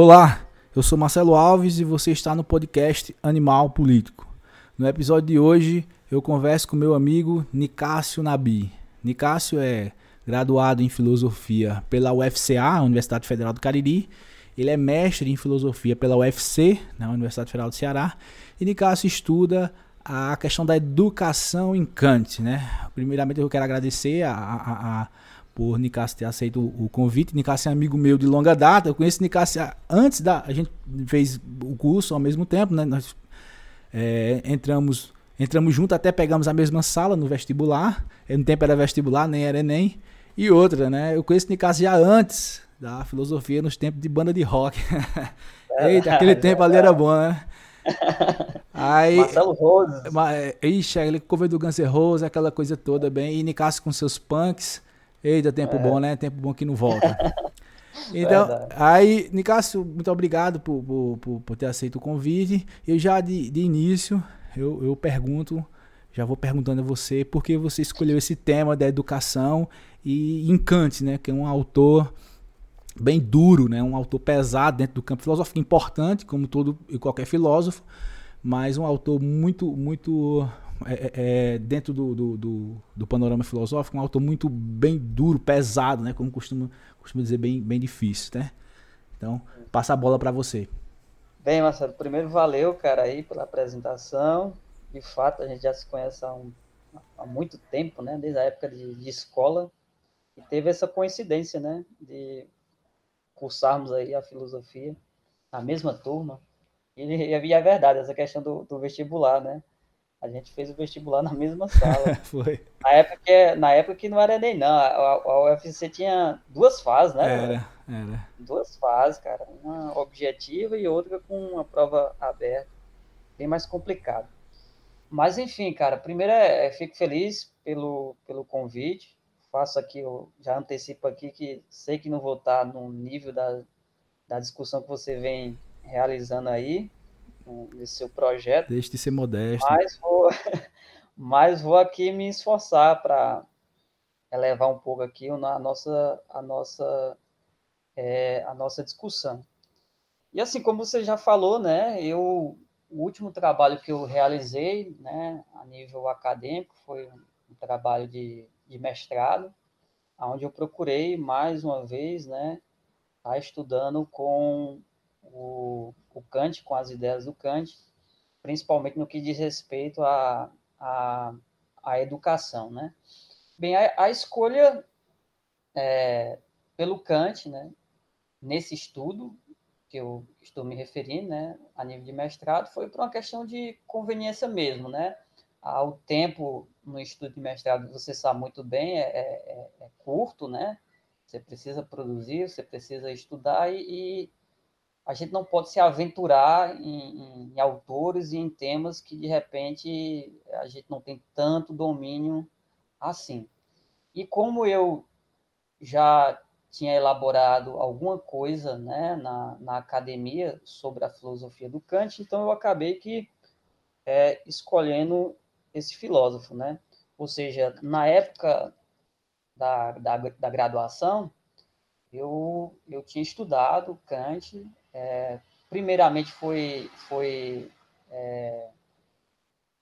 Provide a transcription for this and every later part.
Olá, eu sou Marcelo Alves e você está no podcast Animal Político. No episódio de hoje eu converso com meu amigo Nicásio Nabi. Nicásio é graduado em filosofia pela UFCA, Universidade Federal do Cariri. Ele é mestre em filosofia pela UFC, na Universidade Federal do Ceará. E Nicásio estuda a questão da educação em Kant, né? Primeiramente eu quero agradecer a, a, a por Nicásio ter aceito o convite. Nicásio é amigo meu de longa data. Eu conheço Nicásio antes da. A gente fez o curso ao mesmo tempo, né? Nós é, entramos, entramos juntos, até pegamos a mesma sala no vestibular. No tempo era vestibular, nem era Enem. E outra, né? Eu conheço Nicásio já antes da filosofia, nos tempos de banda de rock. Eita, aquele tempo ali era bom, né? Aí, Marcelo Rose. Ixi, ele cover do Guns N' Roses, aquela coisa toda bem. E Nicásio com seus punks. Eita, tempo é. bom, né? Tempo bom que não volta. Então, Verdade. aí, Nicásio, muito obrigado por, por, por, por, ter aceito o convite. Eu já de, de início, eu, eu pergunto, já vou perguntando a você, por que você escolheu esse tema da educação e Encante, né? Que é um autor bem duro, né? Um autor pesado dentro do campo filosófico, importante, como todo e qualquer filósofo, mas um autor muito, muito é, é, é, dentro do, do, do, do, panorama filosófico, um autor muito bem duro, pesado, né? Como costumo, costumo dizer, bem, bem difícil, né? Então, passa a bola para você. Bem, Marcelo, primeiro valeu, cara, aí pela apresentação. De fato, a gente já se conhece há, um, há muito tempo, né? Desde a época de, de escola. E teve essa coincidência, né? De cursarmos aí a filosofia na mesma turma. E, e é verdade, essa questão do, do vestibular, né? A gente fez o vestibular na mesma sala. Foi. Na época, na época que não era Enem, não. A, a UFC tinha duas fases, né? Era, era. Duas fases, cara. Uma objetiva e outra com uma prova aberta. Bem mais complicado. Mas, enfim, cara, primeiro é, é, fico feliz pelo, pelo convite. Faço aqui, eu já antecipo aqui que sei que não vou estar no nível da, da discussão que você vem realizando aí, nesse seu projeto. Deixe de ser modesto. Mas vou, mas vou aqui me esforçar para elevar um pouco aqui a nossa, a nossa, é, a nossa discussão. E assim, como você já falou, né, eu, o último trabalho que eu realizei, né, a nível acadêmico, foi um trabalho de, de mestrado, onde eu procurei, mais uma vez, né, estar tá estudando com o, o Kant, com as ideias do Kant, principalmente no que diz respeito à a, a, educação, né? Bem, a, a escolha é, pelo Kant, né, nesse estudo que eu estou me referindo, né, a nível de mestrado, foi por uma questão de conveniência mesmo, né? O tempo no estudo de mestrado, você sabe muito bem, é, é, é curto, né? Você precisa produzir, você precisa estudar e, e a gente não pode se aventurar em, em, autores e em temas que de repente a gente não tem tanto domínio assim. E como eu já tinha elaborado alguma coisa né, na, na academia sobre a filosofia do Kant, então eu acabei que é, escolhendo esse filósofo, né? Ou seja, na época da, da, da graduação, eu, eu tinha estudado Kant é, primeiramente foi, foi é,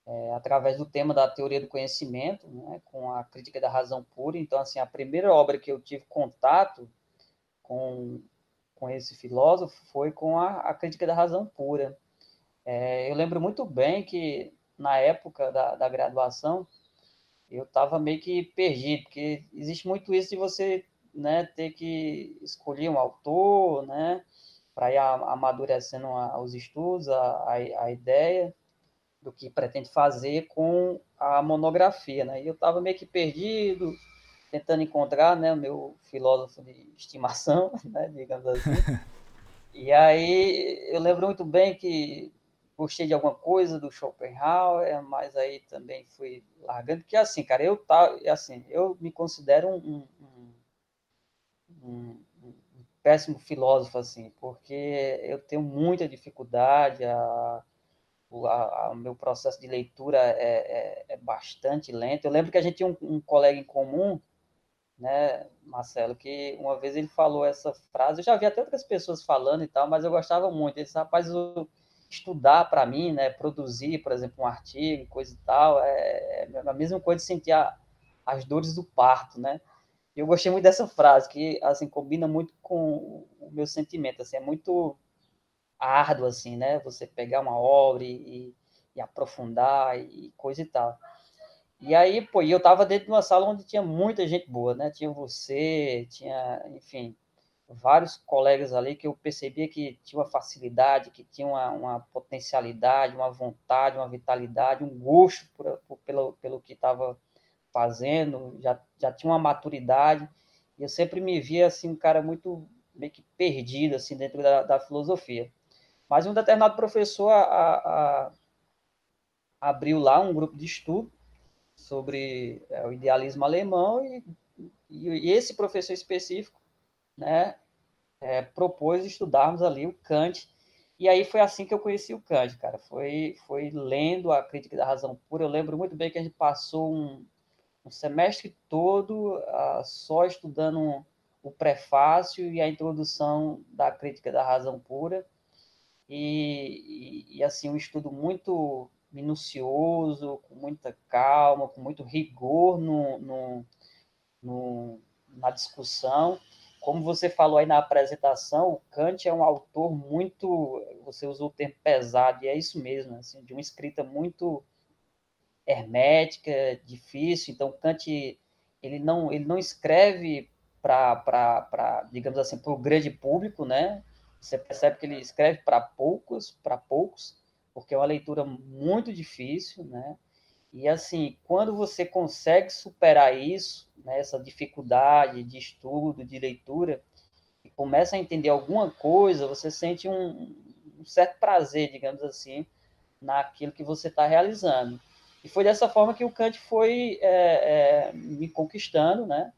é, através do tema da teoria do conhecimento, né, com a crítica da razão pura. Então, assim, a primeira obra que eu tive contato com, com esse filósofo foi com a, a crítica da razão pura. É, eu lembro muito bem que, na época da, da graduação, eu estava meio que perdido, porque existe muito isso de você né, ter que escolher um autor, né, para ir amadurecendo os estudos, a, a, a, ideia do que pretende fazer com a monografia, né? E eu estava meio que perdido, tentando encontrar, né, o meu filósofo de estimação, né, digamos assim. E aí eu lembro muito bem que gostei de alguma coisa do Schopenhauer, mas aí também fui largando, porque assim, cara, eu tá, assim, eu me considero um, um, um, péssimo filósofo, assim, porque eu tenho muita dificuldade, a, o meu processo de leitura é, é, é, bastante lento. Eu lembro que a gente tinha um, um colega em comum, né, Marcelo, que uma vez ele falou essa frase, eu já vi até outras pessoas falando e tal, mas eu gostava muito. Ele disse, rapaz, estudar para mim, né, produzir, por exemplo, um artigo, coisa e tal, é, é a mesma coisa de sentir a, as dores do parto, né? Eu gostei muito dessa frase, que, assim, combina muito com o meu sentimento, assim, é muito árduo, assim, né? Você pegar uma obra e, e aprofundar e coisa e tal. E aí, pô, eu tava dentro de uma sala onde tinha muita gente boa, né? Tinha você, tinha, enfim, vários colegas ali que eu percebia que tinha uma facilidade, que tinha uma, uma potencialidade, uma vontade, uma vitalidade, um gosto por, por, pelo, pelo que estava fazendo, já, já tinha uma maturidade, e eu sempre me via assim, um cara muito meio que perdido assim dentro da, da filosofia. Mas um determinado professor a, a, a abriu lá um grupo de estudo sobre é, o idealismo alemão e, e, esse professor específico, né, é, propôs estudarmos ali o Kant e aí foi assim que eu conheci o Kant, cara. Foi, foi lendo a Crítica da Razão Pura. Eu lembro muito bem que a gente passou um, um semestre todo uh, só estudando o prefácio e a introdução da Crítica da Razão Pura. E, e, e assim, um estudo muito minucioso, com muita calma, com muito rigor no, no, no, na discussão. Como você falou aí na apresentação, o Kant é um autor muito, você usou o termo pesado, e é isso mesmo, assim, de uma escrita muito hermética, difícil. Então, Kant ele não, ele não escreve para, digamos assim, para o grande público, né? Você percebe que ele escreve para poucos, para poucos, porque é uma leitura muito difícil, né? E assim, quando você consegue superar isso, né, essa dificuldade de estudo, de leitura, e começa a entender alguma coisa, você sente um, um certo prazer, digamos assim, naquilo que você está realizando. E foi dessa forma que o Kant foi é, é, me conquistando, né?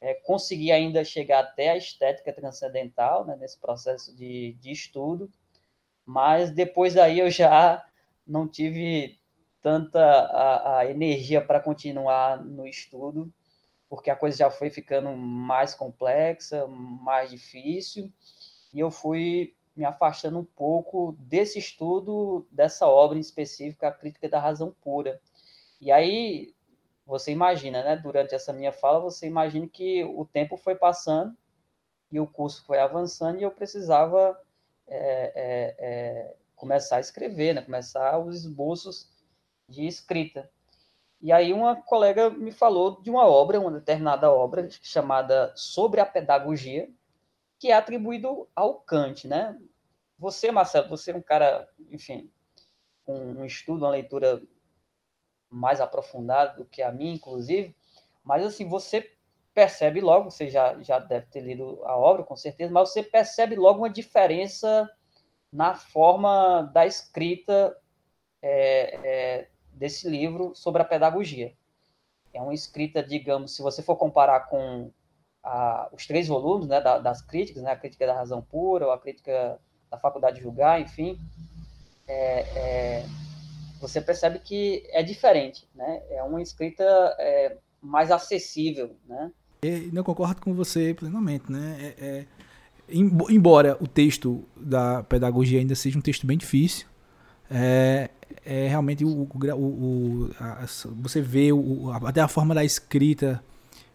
É, consegui ainda chegar até a estética transcendental, né, nesse processo de, de estudo, mas depois aí eu já não tive tanta a, a energia para continuar no estudo, porque a coisa já foi ficando mais complexa, mais difícil, e eu fui me afastando um pouco desse estudo, dessa obra em específico, a Crítica da Razão Pura. E aí, você imagina, né, durante essa minha fala, você imagina que o tempo foi passando e o curso foi avançando e eu precisava é, é, é, começar a escrever, né? começar os esboços de escrita. E aí uma colega me falou de uma obra, uma determinada obra chamada Sobre a Pedagogia, que é atribuído ao Kant, né? Você, Marcelo, você é um cara, enfim, com um estudo, uma leitura mais aprofundada do que a minha, inclusive, mas assim, você percebe logo, você já, já deve ter lido a obra, com certeza, mas você percebe logo uma diferença na forma da escrita é, é, desse livro sobre a pedagogia. É uma escrita, digamos, se você for comparar com a, os três volumes né, da, das críticas, né, a crítica da razão pura, ou a crítica da faculdade de julgar, enfim, é, é você percebe que é diferente, né? É uma escrita é, mais acessível, né? Eu não concordo com você plenamente, né? É, é, embora o texto da pedagogia ainda seja um texto bem difícil, é, é realmente o, o, o a, você vê o, até a forma da escrita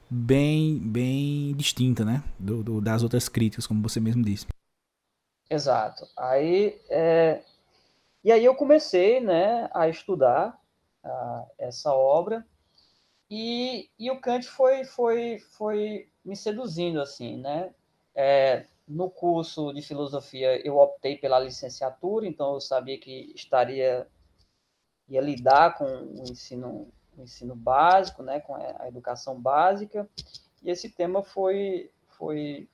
bem bem distinta, né? Do, do, das outras críticas, como você mesmo disse. Exato. Aí é, e aí eu comecei, né, a estudar a, essa obra e, e o Kant foi, foi, foi me seduzindo, assim, né? É, no curso de filosofia eu optei pela licenciatura, então eu sabia que estaria ia lidar com o ensino, o ensino básico, né, com a educação básica, e esse tema foi foi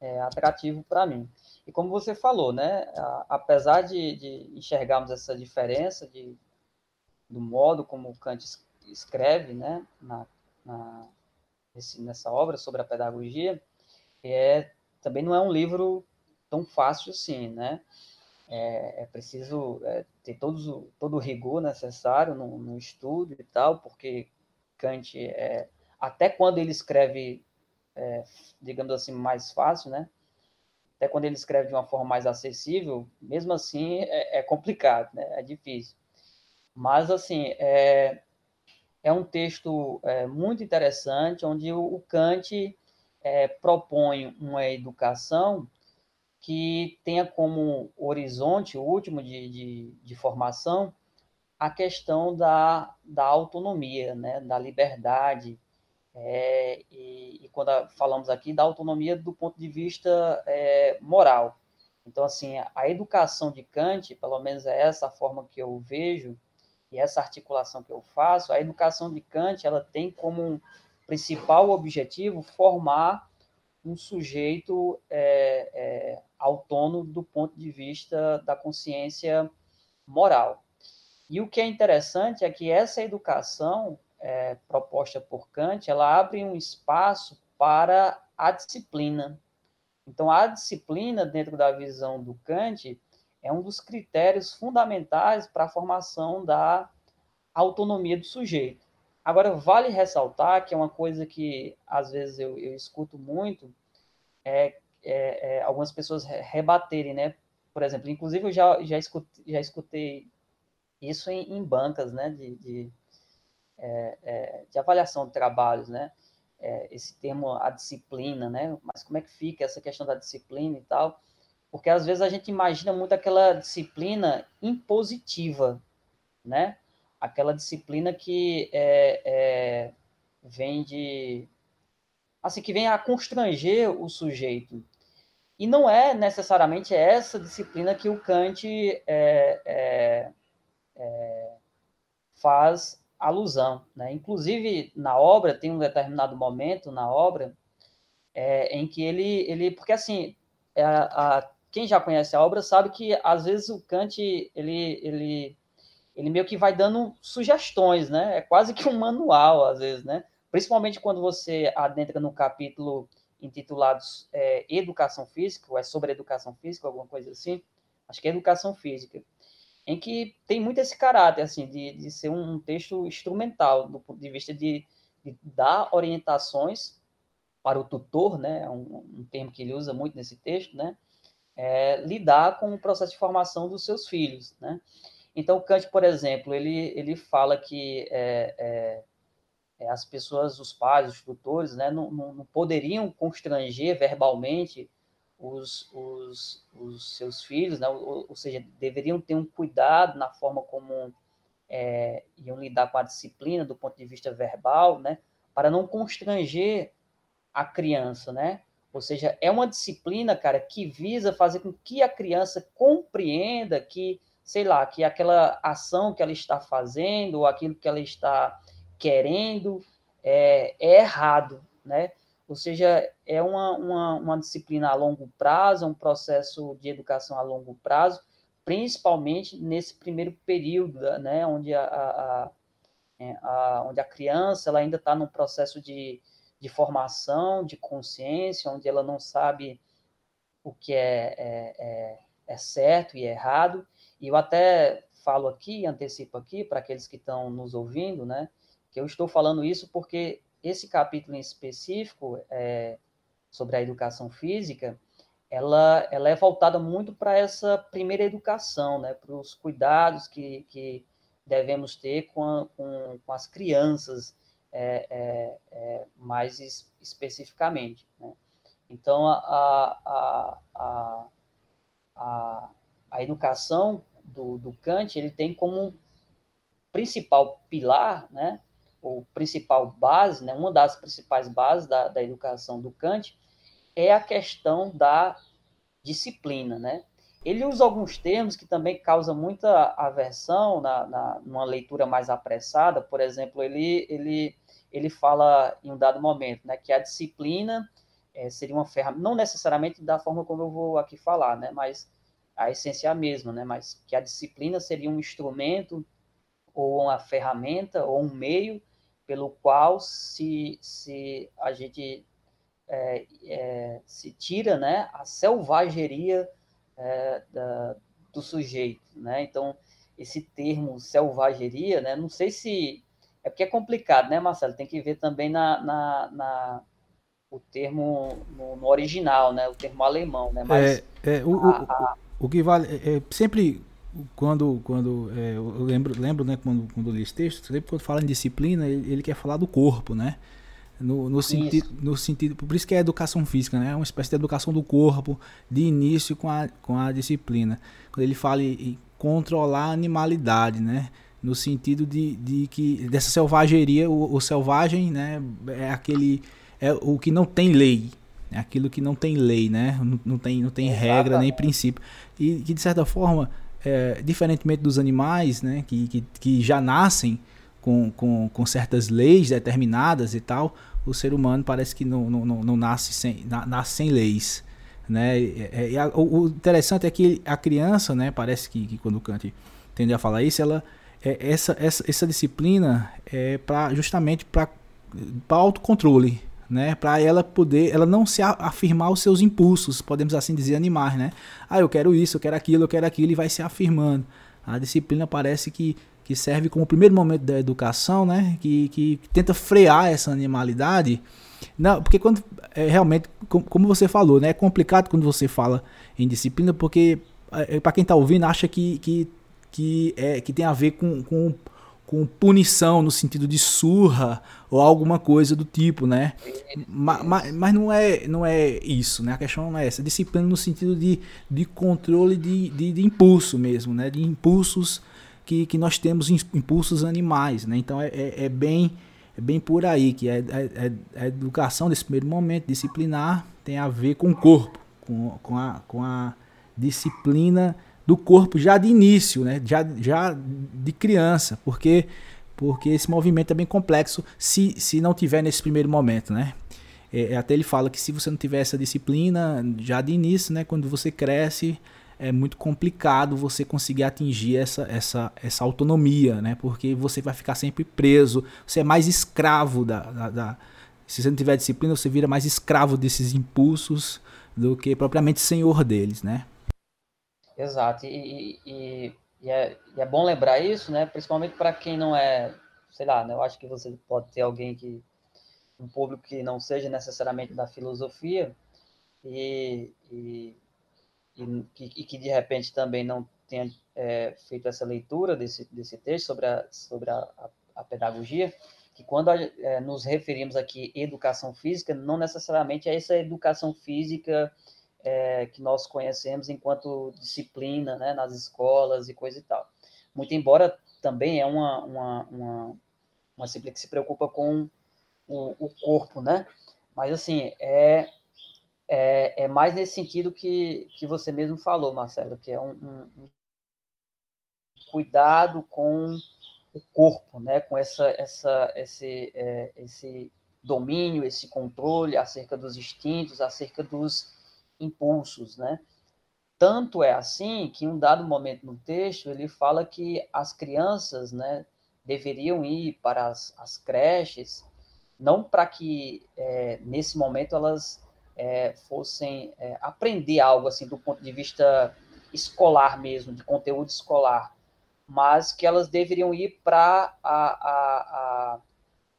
é, atrativo para mim. E como você falou, né, apesar de, de, enxergarmos essa diferença de, do modo como Kant escreve, né, na, na esse, nessa obra sobre a pedagogia, é, também não é um livro tão fácil assim, né? É, é preciso é, ter todos, todo o rigor necessário no, no, estudo e tal, porque Kant é até quando ele escreve, é, digamos assim, mais fácil, né? Até quando ele escreve de uma forma mais acessível, mesmo assim é, é complicado, né? É difícil. Mas, assim, é, é um texto é, muito interessante, onde o, Kant é, propõe uma educação que tenha como horizonte último de, de, de formação a questão da, da autonomia, né, da liberdade, é, e, e, quando falamos aqui da autonomia do ponto de vista é, moral. Então, assim, a educação de Kant, pelo menos é essa a forma que eu vejo, e essa articulação que eu faço, a educação de Kant, ela tem como principal objetivo formar um sujeito é, é, autônomo do ponto de vista da consciência moral. E o que é interessante é que essa educação é, proposta por Kant, ela abre um espaço para a disciplina. Então, a disciplina, dentro da visão do Kant, é um dos critérios fundamentais para a formação da autonomia do sujeito. Agora, vale ressaltar que é uma coisa que às vezes eu, eu escuto muito, é, é, é, algumas pessoas rebaterem, né? Por exemplo, inclusive eu já, já, escutei, já escutei isso em, em bancas, né? De, de, é, é, de, avaliação de trabalhos, né? É, esse termo, a disciplina, né? Mas como é que fica essa questão da disciplina e tal? Porque às vezes a gente imagina muito aquela disciplina impositiva, né? Aquela disciplina que é, é, vem de assim que vem a constranger o sujeito. E não é necessariamente essa disciplina que o Kant é, é, é, faz alusão. Né? Inclusive, na obra, tem um determinado momento na obra é, em que ele, ele. Porque, assim, é, a, a, quem já conhece a obra sabe que, às vezes, o Kant ele, ele, ele meio que vai dando sugestões, né? É quase que um manual, às vezes, né? principalmente quando você adentra no capítulo intitulado é, Educação Física, ou é sobre Educação Física, alguma coisa assim, acho que é Educação Física, em que tem muito esse caráter, assim, de, de ser um texto instrumental, do ponto de vista de, de dar orientações para o tutor, né, um, um, termo que ele usa muito nesse texto, né, é, lidar com o processo de formação dos seus filhos, né. Então, Kant, por exemplo, ele, ele fala que é, é, é, as pessoas, os pais, os tutores, né, não, não, não poderiam constranger verbalmente os, os, os, seus filhos, né, ou, ou, seja, deveriam ter um cuidado na forma como é, iam lidar com a disciplina do ponto de vista verbal, né, para não constranger a criança, né? Ou seja, é uma disciplina, cara, que visa fazer com que a criança compreenda que, sei lá, que aquela ação que ela está fazendo, ou aquilo que ela está querendo é, é errado, né? Ou seja, é uma, uma, uma, disciplina a longo prazo, é um processo de educação a longo prazo, principalmente nesse primeiro período, né, onde a, a, a, é, onde a criança ela ainda está num processo de, de formação, de consciência, onde ela não sabe o que é, é, é, é certo e errado. E eu até falo aqui, antecipo aqui, para aqueles que estão nos ouvindo, né, que eu estou falando isso porque esse capítulo em específico é, sobre a educação física, ela, ela é voltada muito para essa primeira educação, né, para os cuidados que, que devemos ter com, a, com, com as crianças é, é, é mais es, especificamente. Né? Então, a, a, a, a, educação do, do Kant, ele tem como principal pilar, né, o principal base, né, uma das principais bases da, da educação do Kant é a questão da disciplina, né? Ele usa alguns termos que também causam muita aversão na, na numa leitura mais apressada. Por exemplo, ele, ele, ele fala em um dado momento, né, que a disciplina é, seria uma ferramenta, não necessariamente da forma como eu vou aqui falar, né, mas a essência é a mesma, né, mas que a disciplina seria um instrumento ou uma ferramenta ou um meio pelo qual se, se a gente é, é, se tira né, a selvageria é, da, do sujeito. Né? Então, esse termo selvageria, né, não sei se É porque é complicado, né, Marcelo? Tem que ver também na, na, na o termo no, no, original, né? O termo alemão, né? Mas é, é o, a, a... o, que vale é, é sempre quando quando é, eu lembro lembro né quando quando eu li esse texto sempre quando fala em disciplina ele, ele quer falar do corpo, né? No, no, sentido, no sentido. Por isso que é educação física, né? É uma espécie de educação do corpo, de início com a, com a disciplina. Quando ele fala em controlar a animalidade, né? No sentido de, de que dessa selvageria, o, o selvagem, né? É aquele. É o que não tem lei. É aquilo que não tem lei, né? Não, não tem, não tem regra nem princípio. E que, de certa forma, é, diferentemente dos animais, né? Que, que, que já nascem com, com, com certas leis determinadas e tal, o ser humano parece que não, não, não, não nasce, sem, na, nasce sem leis. Né? E, e a, o, interessante é que a criança, né, parece que, que quando o Kant tende a falar isso, ela, é, essa, essa, essa disciplina é pra, justamente para autocontrole, né? Para ela poder, ela não se afirmar os seus impulsos, podemos assim dizer, animais, né? Ah, eu quero isso, eu quero aquilo, eu quero aquilo e vai se afirmando. A disciplina parece que que serve como o primeiro momento da educação, né? Que, que, que tenta frear essa animalidade. Não, porque quando é, realmente, como, como, você falou, né? É complicado quando você fala em disciplina, porque é, é para quem está ouvindo acha que, que, que, é, que tem a ver com, com, com punição no sentido de surra ou alguma coisa do tipo, né? Mas, mas, não, é, não é isso, né? A questão não é essa. Disciplina no sentido de, de controle de, de, de impulso mesmo, né? De impulsos que, que nós temos impulsos animais, né? Então é, é, é bem é bem por aí que é, a educação desse primeiro momento disciplinar tem a ver com o corpo, com, com, a, com a disciplina do corpo já de início, né? Já, já de criança, porque porque esse movimento é bem complexo se, se não tiver nesse primeiro momento, né? É, até ele fala que se você não tiver essa disciplina já de início, né? Quando você cresce é muito complicado você conseguir atingir essa, essa, essa autonomia, né? Porque você vai ficar sempre preso, você é mais escravo da, da, da se você não tiver disciplina, você vira mais escravo desses impulsos do que propriamente senhor deles, né? Exato, e, e, e, é, e é, bom lembrar isso, né? Principalmente para quem não é, sei lá, né? eu acho que você pode ter alguém que, um público que não seja necessariamente da filosofia, e, e e que, e que de repente também não tenha é, feito essa leitura desse, desse texto sobre a, sobre a, a pedagogia, que quando é, nos referimos aqui educação física, não necessariamente é essa educação física é, que nós conhecemos enquanto disciplina né, nas escolas e coisa e tal. Muito embora também é uma, uma, uma, uma disciplina que se preocupa com o, o corpo, né? Mas, assim, é é, é mais nesse sentido que, que você mesmo falou, Marcelo, que é um, um, cuidado com o corpo, né? com essa, essa, esse, é, esse domínio, esse controle acerca dos instintos, acerca dos impulsos, né? Tanto é assim que em um dado momento no texto ele fala que as crianças, né, deveriam ir para as, as creches, não para que é, nesse momento elas é, fossem é, aprender algo assim do ponto de vista escolar mesmo, de conteúdo escolar, mas que elas deveriam ir para a, a, a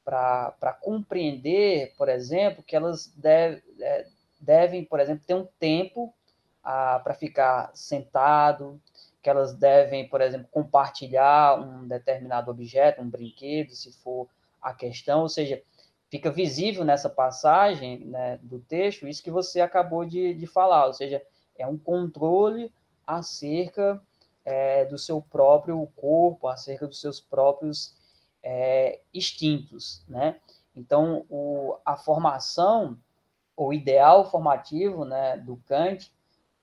para compreender, por exemplo, que elas deve, é, devem, por exemplo, ter um tempo para ficar sentado, que elas devem, por exemplo, compartilhar um determinado objeto, um brinquedo, se for a questão, ou seja, fica visível nessa passagem né, do texto isso que você acabou de, de falar, ou seja, é um controle acerca é, do seu próprio corpo, acerca dos seus próprios é, instintos, né? Então, o, a formação, o ideal formativo né, do Kant,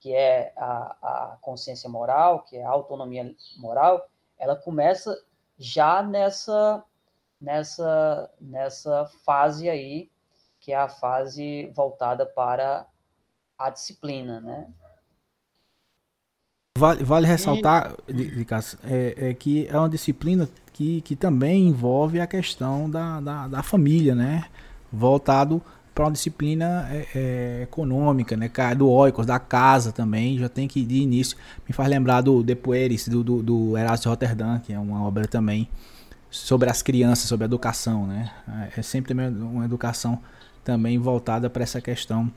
que é a, a consciência moral, que é a autonomia moral, ela começa já nessa nessa, nessa fase aí, que é a fase voltada para a disciplina, né? Vale, vale ressaltar, e... é, é, que é uma disciplina que, que também envolve a questão da, da, da família, né? Voltado para uma disciplina é, é, econômica, né? Do Oikos, da casa também, já tem que de início. Me faz lembrar do De Pueris, do, do, do Erasmo Rotterdam, que é uma obra também sobre as crianças, sobre a educação, né? É sempre uma educação também voltada para essa questão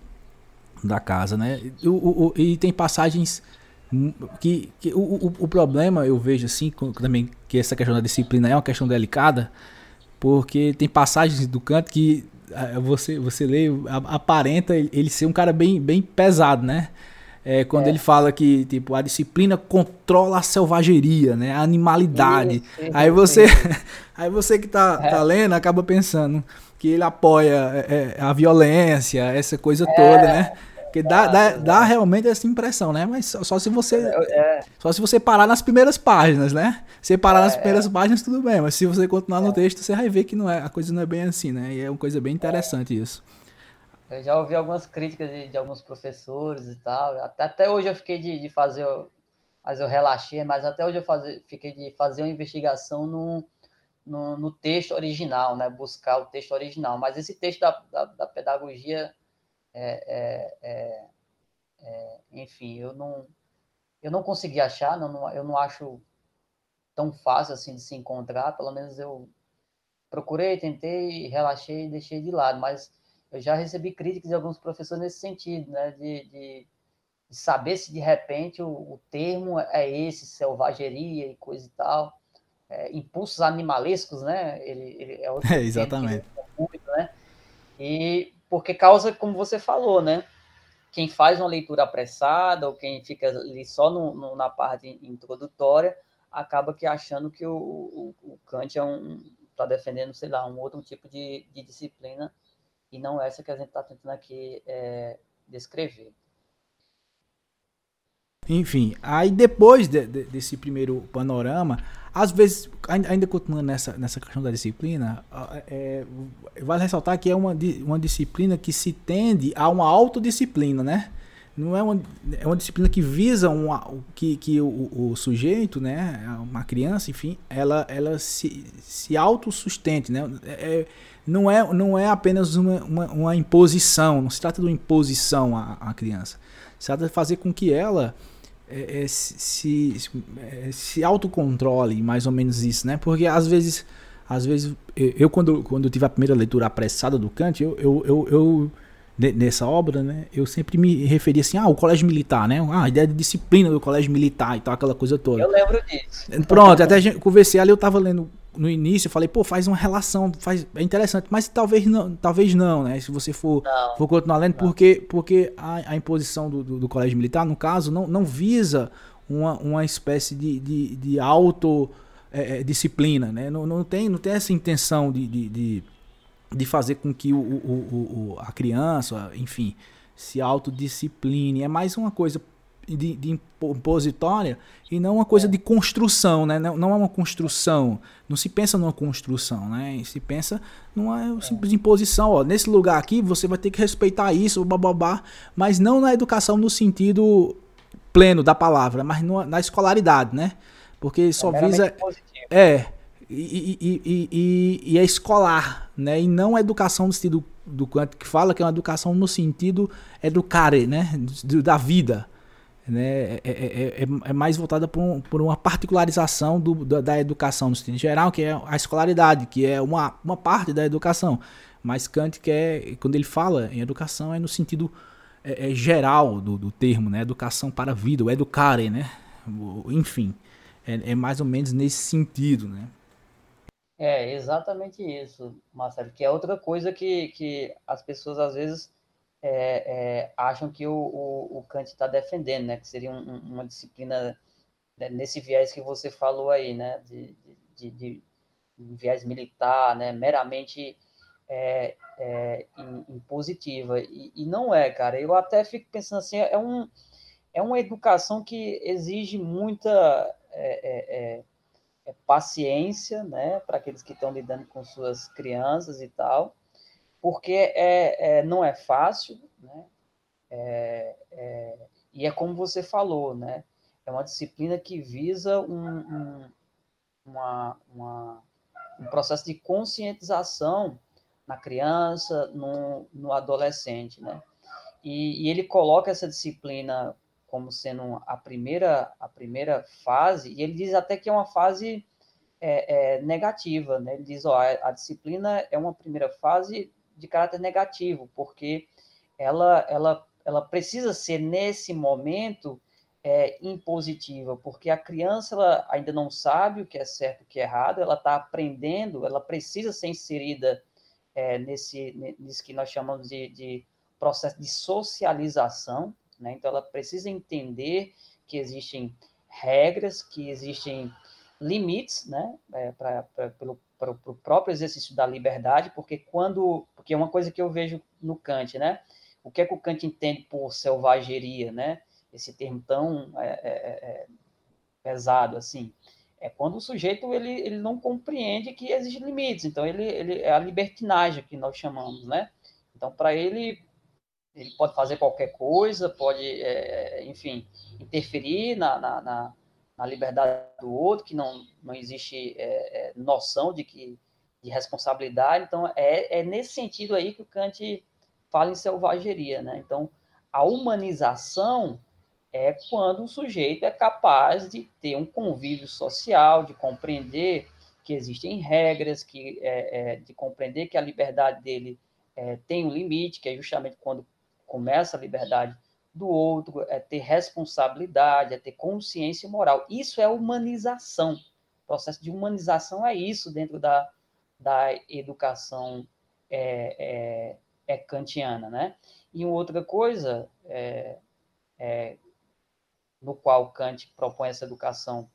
da casa, né? O, o, e tem passagens que, que o, o, o, problema eu vejo assim também que essa questão da disciplina é uma questão delicada porque tem passagens do canto que você você lê aparenta ele ser um cara bem bem pesado né é, quando é. ele fala que tipo a disciplina controla a selvageria né a animalidade isso, aí você aí você que tá, é. tá lendo acaba pensando que ele apoia é, é, a violência essa coisa toda né porque dá, dá, dá realmente essa impressão, né? Mas só, só se você. É, é. Só se você parar nas primeiras páginas, né? Se parar nas é, primeiras páginas, tudo bem. Mas se você continuar no texto, você vai ver que não é, a coisa não é bem assim, né? E é uma coisa bem interessante isso. Eu já ouvi algumas críticas de, de alguns professores e tal. Até, até hoje eu fiquei de, de fazer. Mas eu relaxei, mas até hoje eu fazer, fiquei de fazer uma investigação no, no, no, texto original, né? Buscar o texto original. Mas esse texto da, da, da pedagogia é, é, é, é, enfim, eu não, eu não consegui achar, não, eu não acho tão fácil assim de se encontrar, pelo menos eu procurei, tentei, relaxei e deixei de lado, mas eu já recebi críticas de alguns professores nesse sentido, né, de, de, de saber se de repente o, o, termo é esse, selvageria e coisa e tal, é, impulsos animalescos, né, ele, ele é outro é, exatamente. Muito, né, e porque causa, como você falou, né? Quem faz uma leitura apressada ou quem fica ali só no, no, na parte introdutória acaba que achando que o, o, o Kant é um está defendendo, sei lá, um outro tipo de, de disciplina e não essa que a gente está tentando aqui é, descrever. Enfim, aí depois de, de, desse primeiro panorama, às vezes, ainda continuando nessa, nessa questão da disciplina, é, vale ressaltar que é uma, uma disciplina que se tende a uma autodisciplina, né? Não é uma, é uma disciplina que visa uma, que, que o, o sujeito, né, uma criança, enfim, ela, ela se, se autossustente, né? É, é, não, é, não é apenas uma, uma, uma, imposição, não se trata de uma imposição à, à criança. Se trata de fazer com que ela é, é, se, se, é, se autocontrole, mais ou menos isso, né? Porque às vezes, às vezes eu quando, quando tive a primeira leitura apressada do Kant, eu, eu, eu, eu nessa obra, né, eu sempre me referia assim, ah, o colégio militar, né? Ah, a ideia de disciplina do colégio militar e tal, aquela coisa toda. Eu lembro disso. Pronto, até a gente conversei ali, eu tava lendo no início, eu falei, pô, faz uma relação, faz, é interessante, mas talvez não, talvez não, né? Se você for, não, for continuar lendo, não. porque, porque a, a imposição do, do, do, colégio militar, no caso, não, não visa uma, uma espécie de, de, de auto é, é disciplina, né? Não, não, tem, não tem essa intenção de, de, de, de fazer com que o, o, o, a criança, enfim, se autodiscipline. É mais uma coisa de, de impositória e não uma coisa de construção, né? Não, não é uma construção. Não se pensa numa construção, né? Se pensa numa simples imposição. Ó, nesse lugar aqui você vai ter que respeitar isso, bababá, mas não na educação no sentido pleno da palavra, mas no, na escolaridade, né? Porque só é visa. É. E, e, e, é escolar, né? E não a educação no sentido do quanto que fala que é uma educação no sentido educare, né? Da vida né, é, é, é, é mais voltada por, um, por, uma particularização do, da, da, educação no sentido geral, que é a escolaridade, que é uma, uma parte da educação. Mas Kant quer, quando ele fala em educação, é no sentido é, é geral do, do, termo, né, educação para a vida, o educare, né, enfim, é, é, mais ou menos nesse sentido, né. É exatamente isso, Marcelo, que é outra coisa que, que as pessoas às vezes é, é, acham que o, o, o Kant está defendendo, né? Que seria um, uma disciplina né, nesse viés que você falou aí, né? De, de, de, de viés militar, né? Meramente é, é, impositiva. E, e, não é, cara. Eu até fico pensando assim, é, um, é uma educação que exige muita é, é, paciência, né? Para aqueles que estão lidando com suas crianças e tal porque é, é, não é fácil, né? É, é, e é como você falou, né? É uma disciplina que visa um, um, uma, uma, um processo de conscientização na criança, no, no adolescente, né? E, e, ele coloca essa disciplina como sendo a primeira, a primeira fase, e ele diz até que é uma fase é, é, negativa. Né? Ele diz: ó, a disciplina é uma primeira fase de caráter negativo, porque ela, ela, ela precisa ser, nesse momento, é, impositiva, porque a criança ela ainda não sabe o que é certo e o que é errado, ela está aprendendo, ela precisa ser inserida é, nesse, nesse que nós chamamos de, de processo de socialização, né? então ela precisa entender que existem regras, que existem limites, né, é, pra, pra, pelo para o próprio exercício da liberdade, porque quando, porque é uma coisa que eu vejo no Kant, né, o que é que o Kant entende por selvageria, né, esse termo tão é, é, é, pesado assim, é quando o sujeito ele, ele não compreende que existem limites, então ele, ele é a libertinagem que nós chamamos, né, então para ele ele pode fazer qualquer coisa, pode, é, enfim, interferir na, na, na na liberdade do outro, que não, não existe é, é, noção de que de responsabilidade. Então, é, é nesse sentido aí que o Kant fala em selvageria, né? Então, a humanização é quando o sujeito é capaz de ter um convívio social, de compreender que existem regras, que é, é, de compreender que a liberdade dele é, tem um limite, que é justamente quando começa a liberdade do outro, é ter responsabilidade, é ter consciência moral. Isso é humanização. O processo de humanização é isso dentro da, da educação é, é, é kantiana, né? E outra coisa é, é, no qual Kant propõe essa educação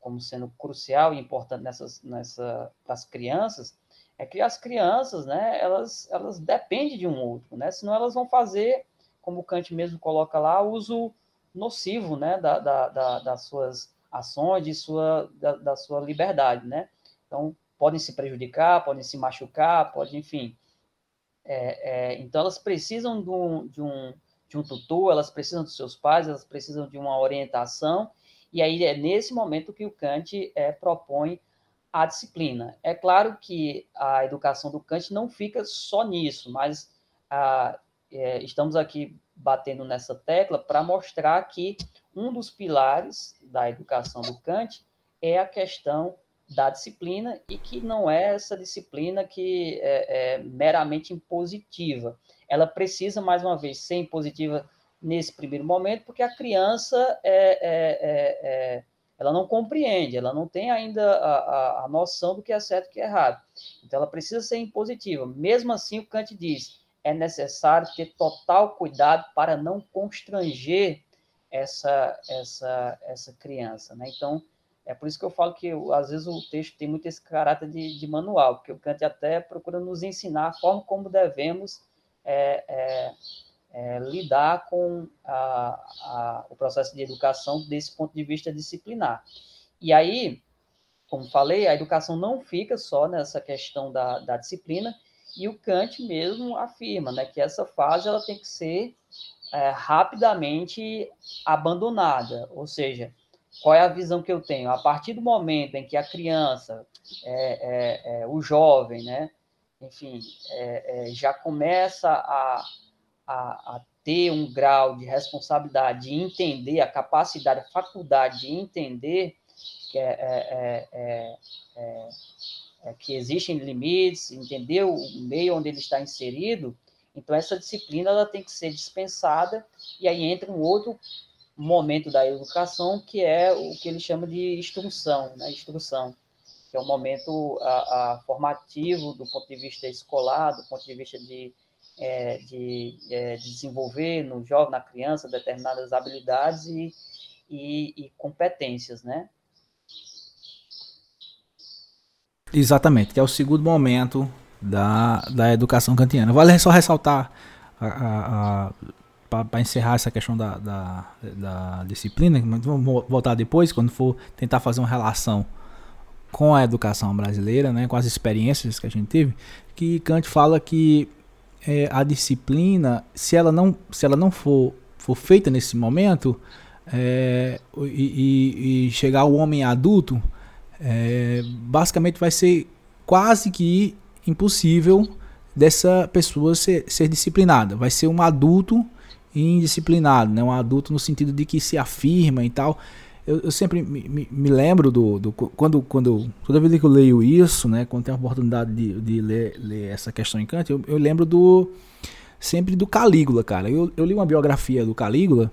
como sendo crucial e importante nessas, nessa, para as crianças, é que as crianças, né, elas, elas dependem de um outro, né? Senão elas vão fazer como o Kant mesmo coloca lá, uso nocivo né, da, da, da, das suas ações, de sua, da, da, sua liberdade. Né? Então, podem se prejudicar, podem se machucar, podem, enfim. É, é, então, elas precisam de um, de, um, de um tutor, elas precisam dos seus pais, elas precisam de uma orientação, e aí é nesse momento que o Kant é, propõe a disciplina. É claro que a educação do Kant não fica só nisso, mas a, é, estamos aqui batendo nessa tecla para mostrar que um dos pilares da educação do Kant é a questão da disciplina e que não é essa disciplina que é, é meramente impositiva. Ela precisa, mais uma vez, ser impositiva nesse primeiro momento, porque a criança é, é, é, é ela não compreende, ela não tem ainda a, a, a noção do que é certo e o que é errado. Então, ela precisa ser impositiva. Mesmo assim, o Kant diz, é necessário ter total cuidado para não constranger essa, essa, essa criança. Né? Então, é por isso que eu falo que às vezes o texto tem muito esse caráter de, de manual, porque o Kant até procura nos ensinar a forma como devemos é, é, é, lidar com a, a, o processo de educação desse ponto de vista disciplinar. E aí, como falei, a educação não fica só nessa questão da, da disciplina, e o Kant mesmo afirma né, que essa fase ela tem que ser é, rapidamente abandonada, ou seja, qual é a visão que eu tenho? A partir do momento em que a criança, é, é, é o jovem, né, enfim, é, é, já começa a, a, a, ter um grau de responsabilidade, de entender, a capacidade, a faculdade de entender que é, é, que existem limites, entender o meio onde ele está inserido, então essa disciplina ela tem que ser dispensada. E aí entra um outro momento da educação que é o que ele chama de instrução, né? Instrução, que é um momento a, a, formativo do ponto de vista escolar, do ponto de vista de, é, de, é, de desenvolver no jovem, na criança, determinadas habilidades e, e, e competências, né? Exatamente, que é o segundo momento da, da educação kantiana. Vale só ressaltar, para encerrar essa questão da, da, da disciplina, vamos voltar depois, quando for tentar fazer uma relação com a educação brasileira, né, com as experiências que a gente teve, que Kant fala que é, a disciplina, se ela não, se ela não for, for feita nesse momento, é, e, e, chegar o homem adulto, é, basicamente vai ser quase que impossível dessa pessoa ser, ser disciplinada. Vai ser um adulto indisciplinado, né? um adulto no sentido de que se afirma e tal. Eu, eu sempre me, me, me, lembro do, do quando, quando toda vez que eu leio isso, né, quando tenho a oportunidade de, de ler, ler essa questão em Kant, eu, eu lembro do sempre do Calígula, cara. Eu, eu li uma biografia do Calígula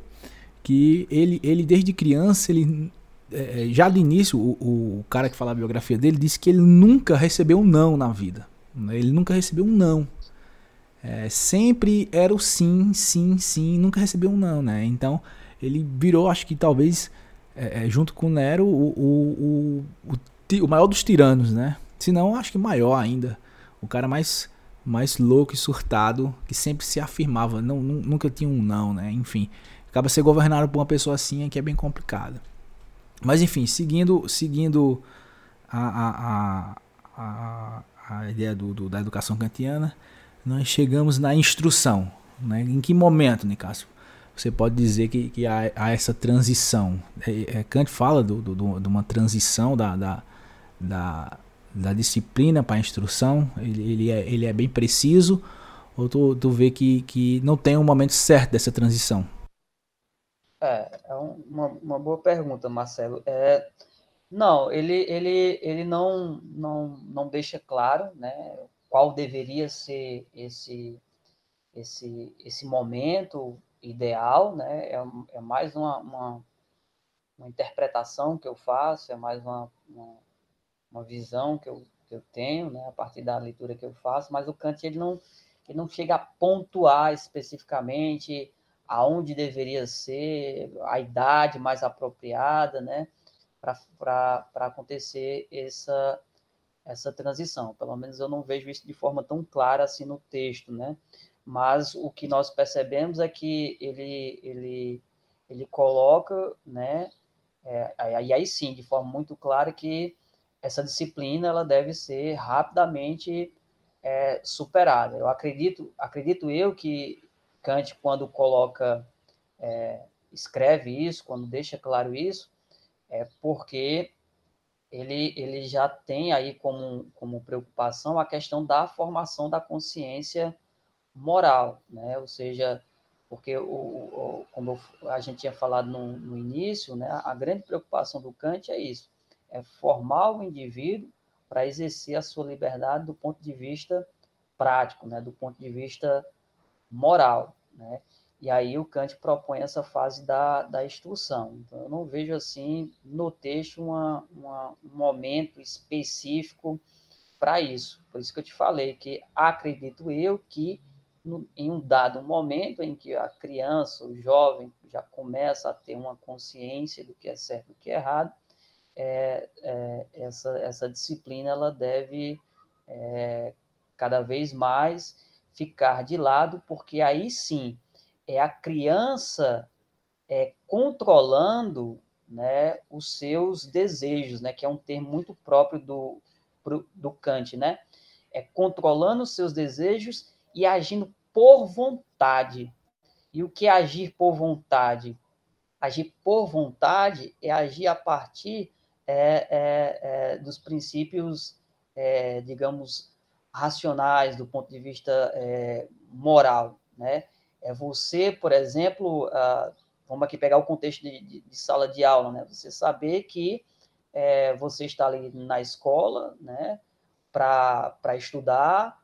que ele, ele desde criança, ele é, é já de início, o, o cara que fala a biografia dele disse que ele nunca recebeu um não na vida. Né? Ele nunca recebeu um não. É, sempre era o sim, sim, sim, nunca recebeu um não, né? Então ele virou, acho que talvez é, é, junto com Nero, o, o, o, o, maior dos tiranos, né? Se não, acho que maior ainda. O cara mais, mais louco e surtado, que sempre se afirmava, não, nunca tinha um não, né? Enfim, acaba ser governado por uma pessoa assim é que é bem complicado. Mas enfim, seguindo, seguindo a, a, a, a, ideia do, do, da educação kantiana, nós chegamos na instrução. Né? Em que momento, Nicásio? Você pode dizer que, que há, há essa transição. É, é, Kant fala do, do, de uma transição da, da, da, da disciplina para a instrução, ele, ele, é, ele é bem preciso, ou tu, tu vê que, que não tem um momento certo dessa transição? É, é uma, uma boa pergunta, Marcelo. É, não, ele, ele, ele não, não, não deixa claro né, qual deveria ser esse, esse, esse momento, ideal, né? É, é mais uma, uma, uma, interpretação que eu faço, é mais uma, uma, uma visão que eu, que eu tenho, né? A partir da leitura que eu faço, mas o Kant ele não, ele não chega a pontuar especificamente aonde deveria ser a idade mais apropriada, né? Para acontecer essa, essa transição. Pelo menos eu não vejo isso de forma tão clara assim no texto, né? Mas o que nós percebemos é que ele, ele, ele coloca, né, é, aí, aí sim, de forma muito clara, que essa disciplina ela deve ser rapidamente é, superada. Eu acredito, acredito eu que Kant, quando coloca, é, escreve isso, quando deixa claro isso, é porque ele, ele já tem aí como, como preocupação a questão da formação da consciência moral, né? Ou seja, porque o, o como a gente tinha falado no, no, início, né? A grande preocupação do Kant é isso, é formar o indivíduo para exercer a sua liberdade do ponto de vista prático, né? Do ponto de vista moral, né? E aí o Kant propõe essa fase da, da instrução. Então, eu não vejo assim no texto uma, uma um momento específico para isso. Por isso que eu te falei que acredito eu que em um dado momento em que a criança, o jovem, já começa a ter uma consciência do que é certo e do que é errado, é, é, essa, essa disciplina ela deve é, cada vez mais ficar de lado, porque aí sim é a criança é, controlando né, os seus desejos, né, que é um termo muito próprio do, do Kant, né? É controlando os seus desejos e agindo por vontade. E o que é agir por vontade? Agir por vontade é agir a partir é, é, é, dos princípios, é, digamos, racionais, do ponto de vista é, moral. Né? É você, por exemplo, uh, vamos aqui pegar o contexto de, de, de, sala de aula, né? você saber que é, você está ali na escola né? para estudar,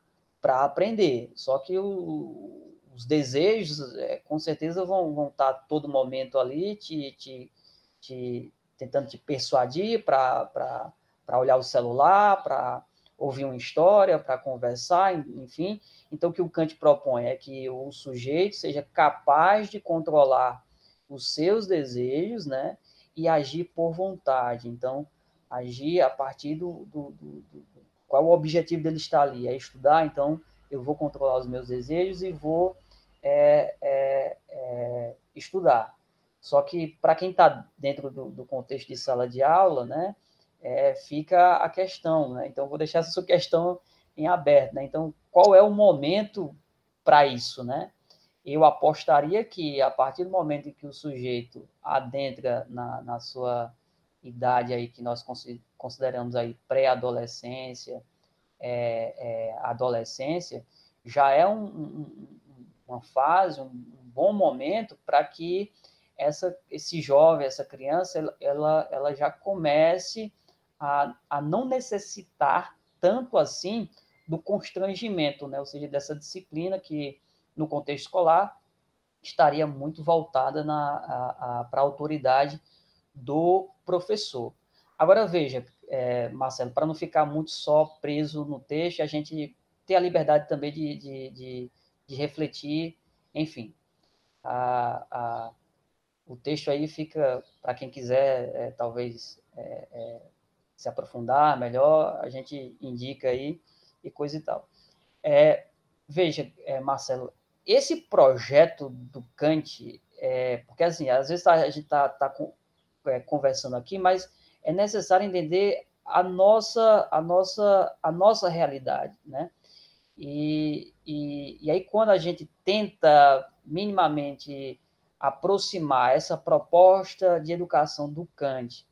para aprender. Só que o, os desejos, é, com certeza, vão, vão estar tá todo momento ali te, te, te tentando te persuadir para olhar o celular, para ouvir uma história, para conversar, enfim. Então, o que o Kant propõe é que o sujeito seja capaz de controlar os seus desejos, né? E agir por vontade. Então, agir a partir do, do, do, qual o objetivo dele estar ali? É estudar, então eu vou controlar os meus desejos e vou é, é, é, estudar. Só que para quem está dentro do, do, contexto de sala de aula, né, é, fica a questão, né? Então vou deixar essa sua questão em aberto, né? Então qual é o momento para isso, né? Eu apostaria que a partir do momento em que o sujeito adentra na, na sua idade aí que nós consideramos aí pré-adolescência, é, é, adolescência, já é um, um, uma fase, um, um bom momento para que essa, esse jovem, essa criança, ela, ela já comece a, a não necessitar tanto assim do constrangimento, né? ou seja, dessa disciplina que, no contexto escolar, estaria muito voltada para a autoridade do professor. Agora, veja, é, Marcelo, para não ficar muito só preso no texto, a gente ter a liberdade também de, de, de, de refletir, enfim. A, a, o texto aí fica, para quem quiser, é, talvez, é, é se aprofundar melhor, a gente indica aí e coisa e tal. É, veja, é, Marcelo, esse projeto do Kant, porque assim, às vezes a gente está tá, tá é, conversando aqui, mas é necessário entender a nossa, a nossa, a nossa realidade, né? E, e, e aí quando a gente tenta minimamente aproximar essa proposta de educação do Kant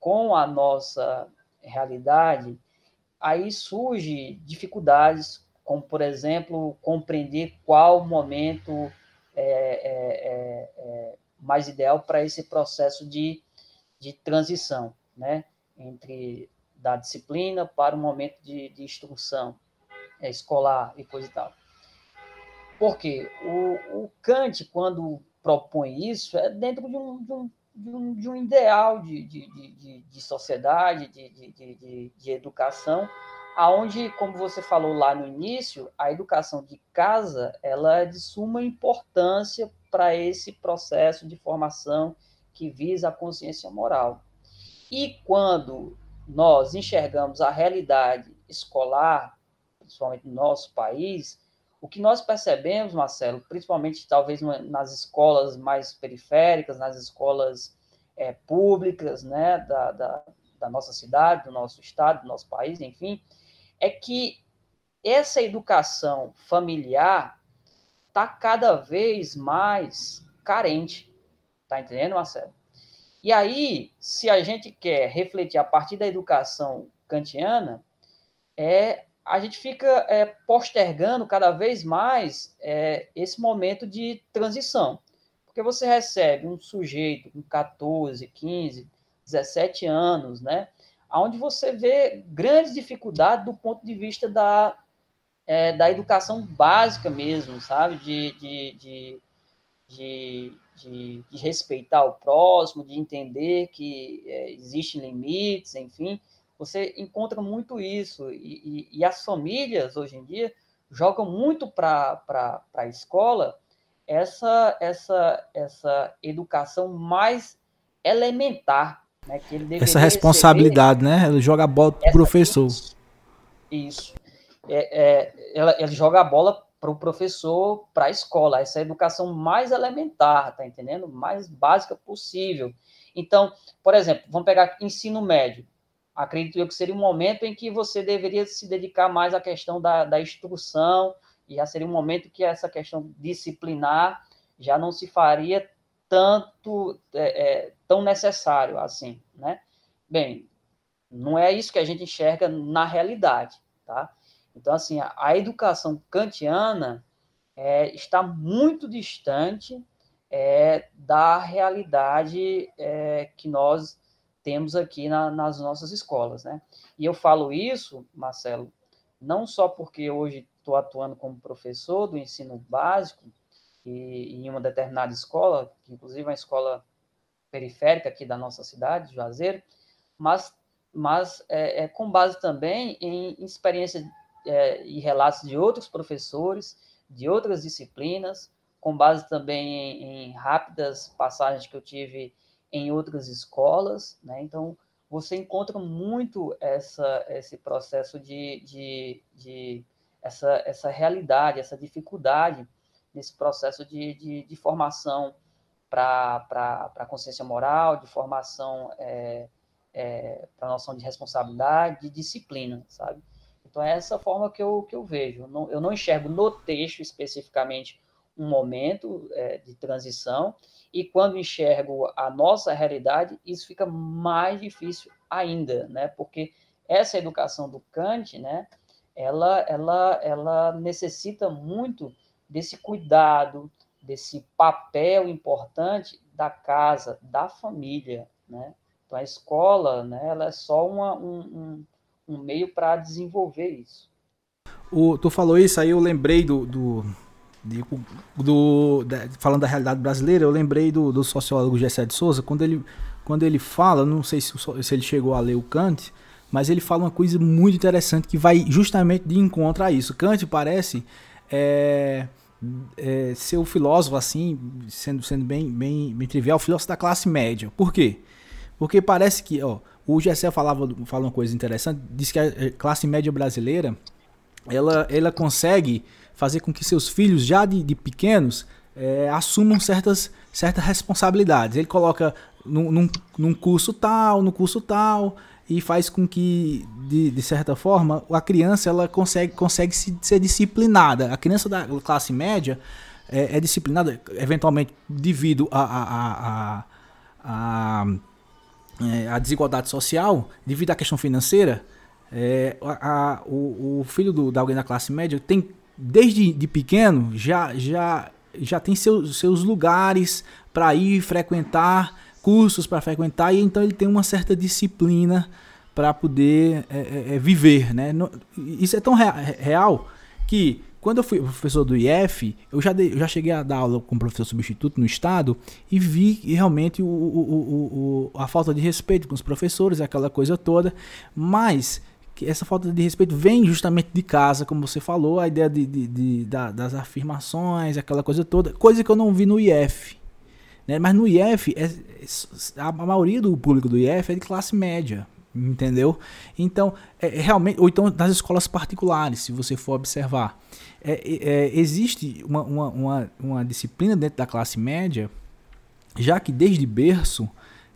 com a nossa realidade, aí surge dificuldades, como, por exemplo, compreender qual momento é, é, é, é mais ideal para esse processo de, de transição, né? Entre da disciplina para o momento de, de instrução é, escolar e coisa e tal. Porque o, o Kant, quando propõe isso, é dentro de um, de um de um, de um ideal de, de, de, de sociedade, de, de, de, educação, aonde, como você falou lá no início, a educação de casa ela é de suma importância para esse processo de formação que visa a consciência moral. E quando nós enxergamos a realidade escolar, principalmente no nosso país, o que nós percebemos, Marcelo, principalmente talvez nas escolas mais periféricas, nas escolas é, públicas né, da, da, da nossa cidade, do nosso estado, do nosso país, enfim, é que essa educação familiar está cada vez mais carente. Tá entendendo, Marcelo? E aí, se a gente quer refletir a partir da educação kantiana, é a gente fica é, postergando cada vez mais é, esse momento de transição. Porque você recebe um sujeito com 14, 15, 17 anos, né? Onde você vê grandes dificuldades do ponto de vista da, é, da educação básica mesmo, sabe? De, de, de, de, de, de respeitar o próximo, de entender que é, existem limites, enfim. Você encontra muito isso. E, e, e as famílias, hoje em dia, jogam muito para a escola essa, essa, essa educação mais elementar. Né, que ele essa responsabilidade, receber. né? Ele joga a bola para o professor. Isso. isso. É, é, ela, ele joga a bola para o professor, para a escola. Essa é educação mais elementar, tá entendendo? Mais básica possível. Então, por exemplo, vamos pegar ensino médio acredito eu que seria um momento em que você deveria se dedicar mais à questão da, da instrução, e já seria um momento que essa questão disciplinar já não se faria tanto é, é, tão necessário assim, né? Bem, não é isso que a gente enxerga na realidade, tá? Então, assim, a, a educação kantiana é, está muito distante é, da realidade é, que nós temos aqui na, nas nossas escolas, né? E eu falo isso, Marcelo, não só porque hoje estou atuando como professor do ensino básico e, em uma determinada escola, inclusive é uma escola periférica aqui da nossa cidade, Juazeiro, mas, mas é, é com base também em experiências é, e relatos de outros professores, de outras disciplinas, com base também em, em rápidas passagens que eu tive em outras escolas, né? Então, você encontra muito essa, esse processo de, de, de essa, essa realidade, essa dificuldade nesse processo de, de, de formação para a consciência moral, de formação é, é, para a noção de responsabilidade, de disciplina, sabe? Então, é essa forma que eu, que eu vejo. Eu não, eu não enxergo no texto especificamente um momento é, de transição, e quando enxergo a nossa realidade, isso fica mais difícil ainda, né? Porque essa educação do Kant, né? Ela, ela, ela necessita muito desse cuidado, desse papel importante da casa, da família, né? Então, a escola, né, ela é só uma, um, um meio para desenvolver isso. O, tu falou isso, aí eu lembrei do, do, de, do falando da realidade brasileira, eu lembrei do, do sociólogo Gessé de Souza, quando ele, quando ele fala, não sei se, se ele chegou a ler o Kant, mas ele fala uma coisa muito interessante que vai justamente de encontro a isso. Kant parece é, é, ser o filósofo, assim, sendo, sendo bem, bem, bem trivial, filósofo da classe média. Por quê? Porque parece que, ó, o Gessé falava, fala uma coisa interessante, diz que a classe média brasileira, ela, ela consegue fazer com que seus filhos, já de, de pequenos, é, assumam certas, certas responsabilidades. Ele coloca num, num, num curso tal, no curso tal, e faz com que, de, de certa forma, a criança ela consegue, consegue se, ser disciplinada. A criança da classe média é, é disciplinada, eventualmente, devido a, a, a, a, a, a desigualdade social, devido à questão financeira. É, a, o, o, filho do, de alguém da classe média tem, desde de pequeno, já, já, já tem seus, seus lugares para ir frequentar cursos para frequentar e então ele tem uma certa disciplina para poder é, é, é, viver, né? Isso é tão real que quando eu fui professor do IF, eu já, dei, eu já cheguei a dar aula como professor substituto no estado e vi realmente o, o, o, a falta de respeito com os professores, aquela coisa toda, mas essa falta de respeito vem justamente de casa, como você falou, a ideia de, de, de das afirmações, aquela coisa toda, coisa que eu não vi no IF. Né? Mas no IF, é, a maioria do público do IF é de classe média, entendeu? Então, é, é, realmente, ou então nas escolas particulares, se você for observar, é, é, é, existe uma, uma, uma, uma, disciplina dentro da classe média, já que desde berço,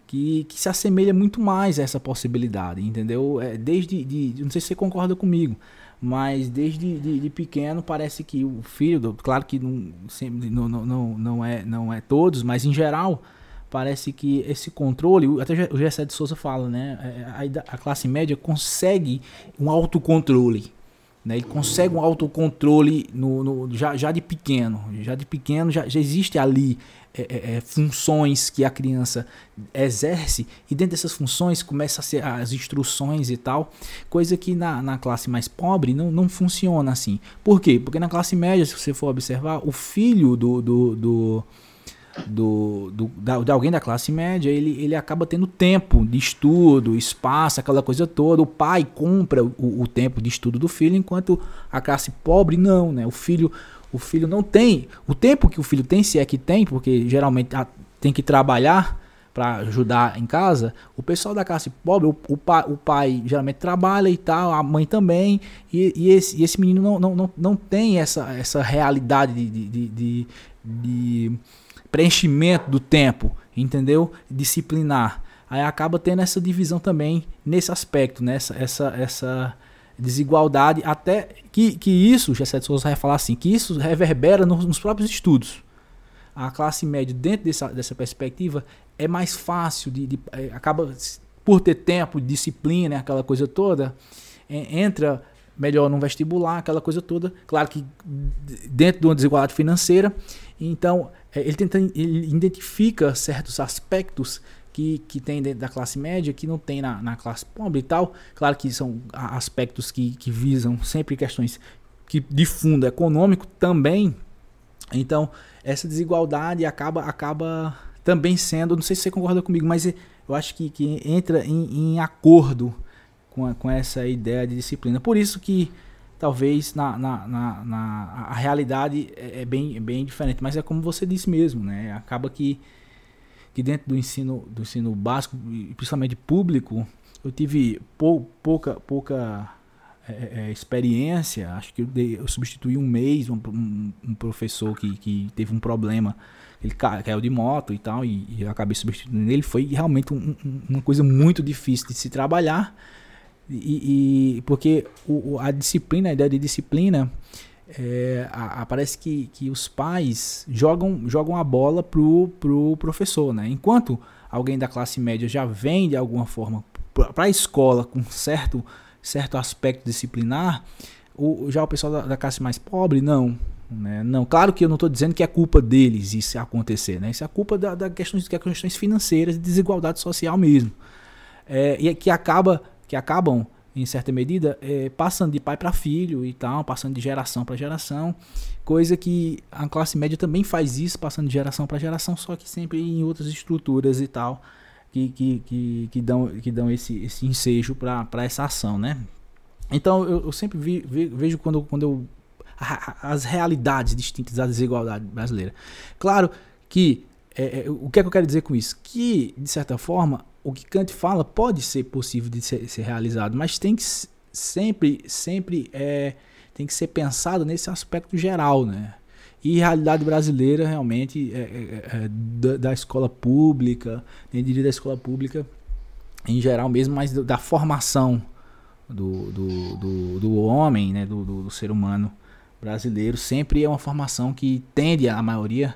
que, que se assemelha muito mais a essa possibilidade, entendeu? É, desde, de, não sei se você concorda comigo, mas desde de, de, pequeno parece que o filho, claro que não, sempre, não, não, não, é, não é todos, mas em geral parece que esse controle, até o Gessé de Souza fala, né? É, a, a classe média consegue um autocontrole. Né? Ele consegue um autocontrole no, no, já, já de pequeno. Já de pequeno já, já existe ali é, é, é, funções que a criança exerce e dentro dessas funções começa a ser as instruções e tal, coisa que na, na classe mais pobre não, não funciona assim. Por quê? Porque na classe média, se você for observar, o filho do, do, do do, do da, de alguém da classe média, ele, ele acaba tendo tempo de estudo, espaço, aquela coisa toda. O pai compra o, o tempo de estudo do filho, enquanto a classe pobre não, né? O filho, o filho não tem. O tempo que o filho tem, se é que tem, porque geralmente tem que trabalhar para ajudar em casa, o pessoal da classe pobre, o, o, pai, o pai geralmente trabalha e tal, a mãe também, e, e, esse, e esse menino não, não, não, não tem essa, essa realidade de, de, de, de preenchimento do tempo, entendeu? Disciplinar. Aí acaba tendo essa divisão também nesse aspecto, nessa né? essa, essa desigualdade, até que, que isso, Gessé de Souza vai falar assim, que isso reverbera nos, nos, próprios estudos. A classe média, dentro dessa, dessa perspectiva, é mais fácil, de, de é, acaba por ter tempo, disciplina, aquela coisa toda, é, entra melhor no vestibular, aquela coisa toda. Claro que dentro de uma desigualdade financeira. Então, ele, tenta, ele identifica certos aspectos que, que tem dentro da classe média que não tem na, na classe pobre e tal. Claro que são aspectos que, que visam sempre questões que de fundo econômico também. Então, essa desigualdade acaba, acaba também sendo, não sei se você concorda comigo, mas eu acho que, que entra em, em acordo com, a, com essa ideia de disciplina. Por isso que talvez na, na, na, na a realidade é, é, bem, é bem diferente, mas é como você disse mesmo, né? Acaba que, que dentro do ensino, do ensino básico, principalmente público, eu tive pou, pouca, pouca é, é, experiência, acho que eu, dei, eu substituí um mês um, um, um, professor que, que teve um problema, ele caiu de moto e tal, e, e eu acabei substituindo ele, foi realmente um, uma coisa muito difícil de se trabalhar, e, e porque o, a disciplina, a ideia de disciplina, é, a, a, parece que, que os pais jogam, jogam a bola pro, pro professor, né? Enquanto alguém da classe média já vem de alguma forma para a escola com certo, certo aspecto disciplinar, o, já o pessoal da, da classe mais pobre, não. Né? Não, claro que eu não estou dizendo que é culpa deles isso acontecer, né? Isso é culpa da, da questões, que é questões financeiras desigualdade social mesmo. É, e que acaba que acabam em certa medida é, passando de pai para filho e tal, passando de geração para geração, coisa que a classe média também faz isso, passando de geração para geração, só que sempre em outras estruturas e tal que, que, que, que dão, que dão esse, esse ensejo para essa ação, né? Então eu, eu sempre vi, vejo quando, quando eu as realidades distintas da desigualdade brasileira. Claro que é, é, o que é que eu quero dizer com isso? Que, de certa forma, o que Kant fala pode ser possível de ser, ser realizado, mas tem que sempre, sempre é, tem que ser pensado nesse aspecto geral, né? E realidade brasileira realmente é, é, é, é da, da, escola pública, nem diria da escola pública em geral mesmo, mas da formação do, do, do, do homem, né, do, do, do, ser humano brasileiro, sempre é uma formação que tende, a maioria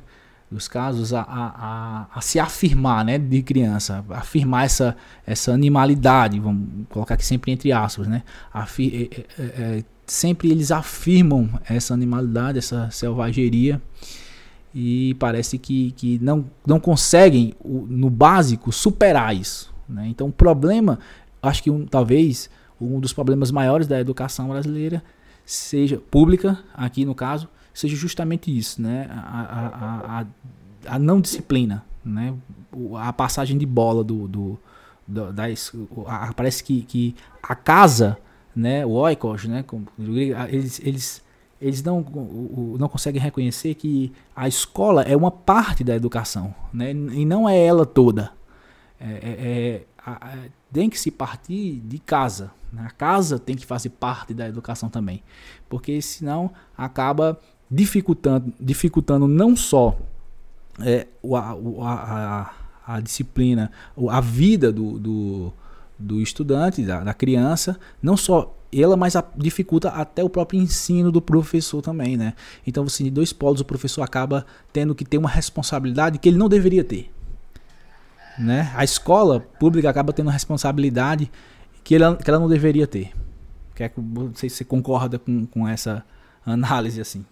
dos casos, a, a, a, se afirmar né, de criança, afirmar essa, essa animalidade, vamos colocar aqui sempre entre aspas, né, Afir, é, é, é, sempre eles afirmam essa animalidade, essa selvageria e parece que, que não, não conseguem, no básico, superar isso. Né? Então, o problema, acho que um, talvez um dos problemas maiores da educação brasileira seja pública, aqui no caso, seja justamente isso, né? a, a, a, a não disciplina, né? a passagem de bola do, do, do da, a, parece que, que a casa né, o oikos, né, eles, eles, eles não, não conseguem reconhecer que a escola é uma parte da educação, né, e não é ela toda. É, é, é, tem que se partir de casa. Né, a casa tem que fazer parte da educação também, porque senão acaba dificultando, dificultando não só é, a, a, a, a disciplina, a vida do, do do estudante, da, da criança, não só ela, mas dificulta até o próprio ensino do professor também, né? Então, você de dois polos, o professor acaba tendo que ter uma responsabilidade que ele não deveria ter. Né? A escola pública acaba tendo uma responsabilidade que ela, que ela não deveria ter. Quer que, não sei se você concorda com, com essa análise assim.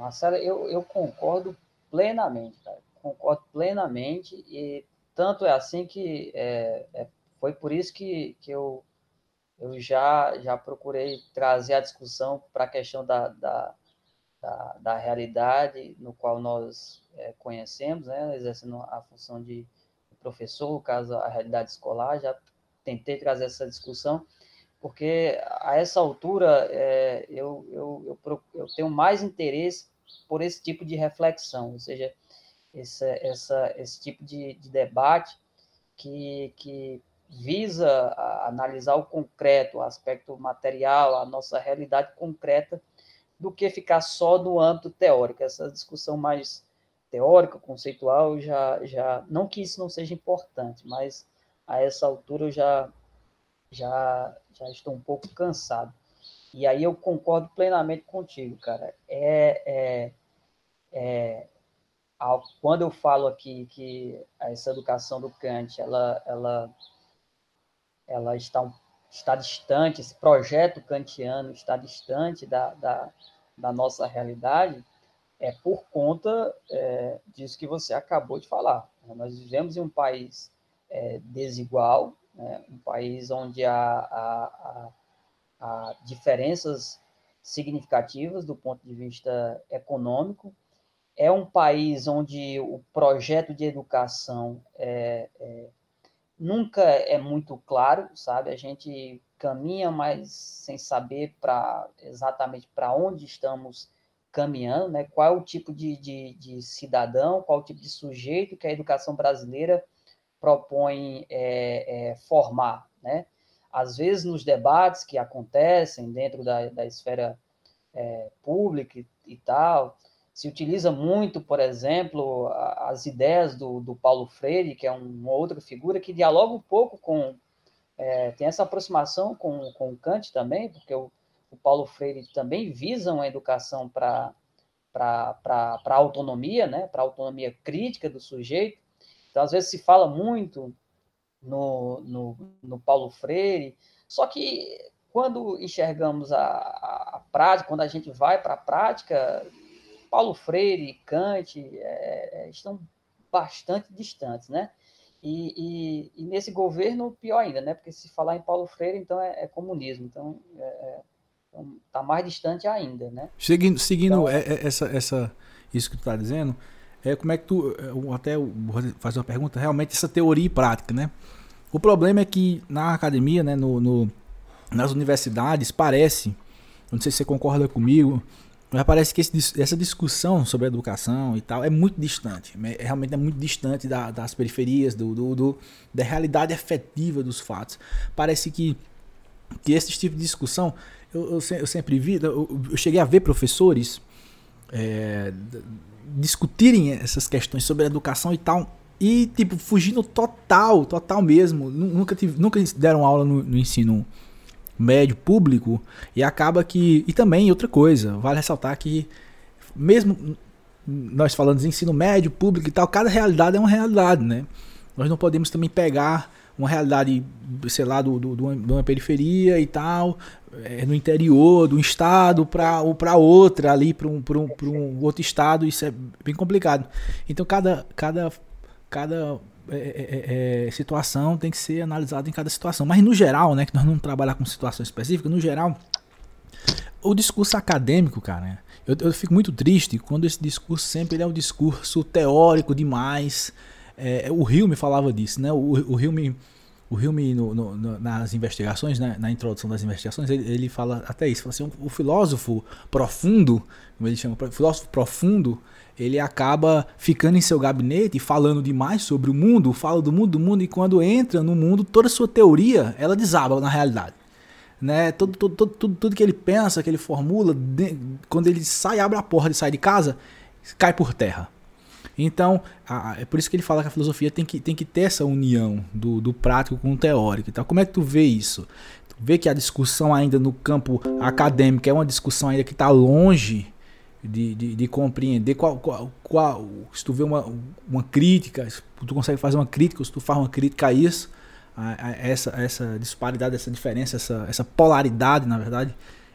Marcelo, eu, eu concordo plenamente, cara. Concordo plenamente e tanto é assim que é, é foi por isso que, que eu, eu já, já procurei trazer a discussão para a questão da, da, da, da, realidade no qual nós é, conhecemos, né, exercendo a função de professor, no caso a realidade escolar, já tentei trazer essa discussão, porque a essa altura é, eu, eu, eu, eu tenho mais interesse por esse tipo de reflexão, ou seja, esse, essa, esse tipo de, de debate que, que visa analisar o concreto, o aspecto material, a nossa realidade concreta, do que ficar só no âmbito teórico. Essa discussão mais teórica, conceitual, já, já não que isso não seja importante, mas a essa altura eu já, já, já estou um pouco cansado. E aí eu concordo plenamente contigo, cara. É, é, é quando eu falo aqui que essa educação do Kant, ela, ela ela está, está distante, esse projeto kantiano está distante da, da, da nossa realidade, é por conta é, disso que você acabou de falar. Nós vivemos em um país é, desigual, né, um país onde há, há, há, há, diferenças significativas do ponto de vista econômico. É um país onde o projeto de educação é, é nunca é muito claro, sabe? A gente caminha, mas sem saber para exatamente para onde estamos caminhando, né? Qual é o tipo de, de, de, cidadão, qual é o tipo de sujeito que a educação brasileira propõe é, é, formar, né? Às vezes, nos debates que acontecem dentro da, da esfera é, pública e, e tal, se utiliza muito, por exemplo, as ideias do, do Paulo Freire, que é uma outra figura que dialoga um pouco com. É, tem essa aproximação com, com Kant também, porque o, o Paulo Freire também visa uma educação para para a autonomia, né, para a autonomia crítica do sujeito. Então, às vezes, se fala muito no, no, no Paulo Freire, só que quando enxergamos a, a, a prática, quando a gente vai para a prática, Paulo Freire e Kant é, é, estão bastante distantes, né? E, e, e, nesse governo, pior ainda, né? Porque se falar em Paulo Freire, então é, é comunismo. Então, está é, é, então, mais distante ainda, né? Seguindo, seguindo então, é, essa, essa, isso que tu está dizendo, é como é que tu, até fazer uma pergunta, realmente essa teoria e prática, né? O problema é que na academia, né, no, no nas universidades, parece, não sei se você concorda comigo, mas parece que esse, essa discussão sobre educação e tal é muito distante. É, realmente é muito distante da, das periferias, do, do, do, da realidade efetiva dos fatos. Parece que, que esse tipo de discussão, eu, eu, eu sempre vi, eu, eu, cheguei a ver professores é, discutirem essas questões sobre educação e tal, e tipo, fugindo total, total mesmo. Nunca, tive, nunca deram aula no, no ensino médio público e acaba que e também outra coisa vale ressaltar que mesmo nós falando de ensino médio público e tal cada realidade é uma realidade né nós não podemos também pegar uma realidade sei lá do, do, de uma periferia e tal é, no interior do estado para para outra ali para um, um, um outro estado isso é bem complicado então cada cada cada é é, é, é, situação tem que ser analisada em cada situação. Mas no geral, né, que nós não trabalhamos com situação específica, no geral, o discurso acadêmico, cara, eu, eu fico muito triste quando esse discurso sempre é um discurso teórico demais. É, o Rio me falava disso, né? O, Rio me o Hume, no, no, nas investigações, né, na introdução das investigações, ele, ele fala até isso. Fala assim, o, filósofo profundo, como ele chama, o filósofo profundo, ele acaba ficando em seu gabinete falando demais sobre o mundo, fala do mundo, do mundo, e quando entra no mundo, toda a sua teoria, ela desaba na realidade. Né? Tudo, tudo, tudo, tudo, tudo que ele pensa, que ele formula, quando ele sai, abre a porta e sai de casa, cai por terra. Então, a, é por isso que ele fala que a filosofia tem que, tem que ter essa união do, do prático com o teórico. Então, como é que tu vê isso? Tu vê que a discussão ainda no campo acadêmico é uma discussão ainda que está longe de, de, de, compreender qual, qual, qual, se tu vê uma, uma crítica, se tu consegue fazer uma crítica, se tu faz uma crítica a isso, a, a essa, essa disparidade, essa diferença, essa, essa polaridade, na verdade,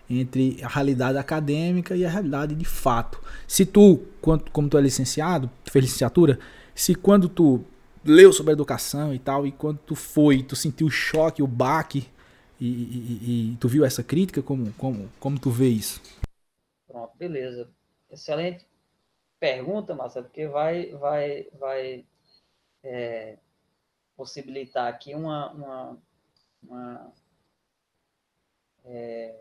entre a realidade acadêmica e a realidade de fato. Se tu, quando, como tu é licenciado, tu fez licenciatura, se quando tu leu sobre educação e tal, e quando tu foi, tu sentiu o choque, o baque, e, e, e tu viu essa crítica, como, como, como tu vê isso? Pronto, beleza. Excelente pergunta, Marcelo, porque vai, vai, vai é, possibilitar aqui uma, uma, uma é,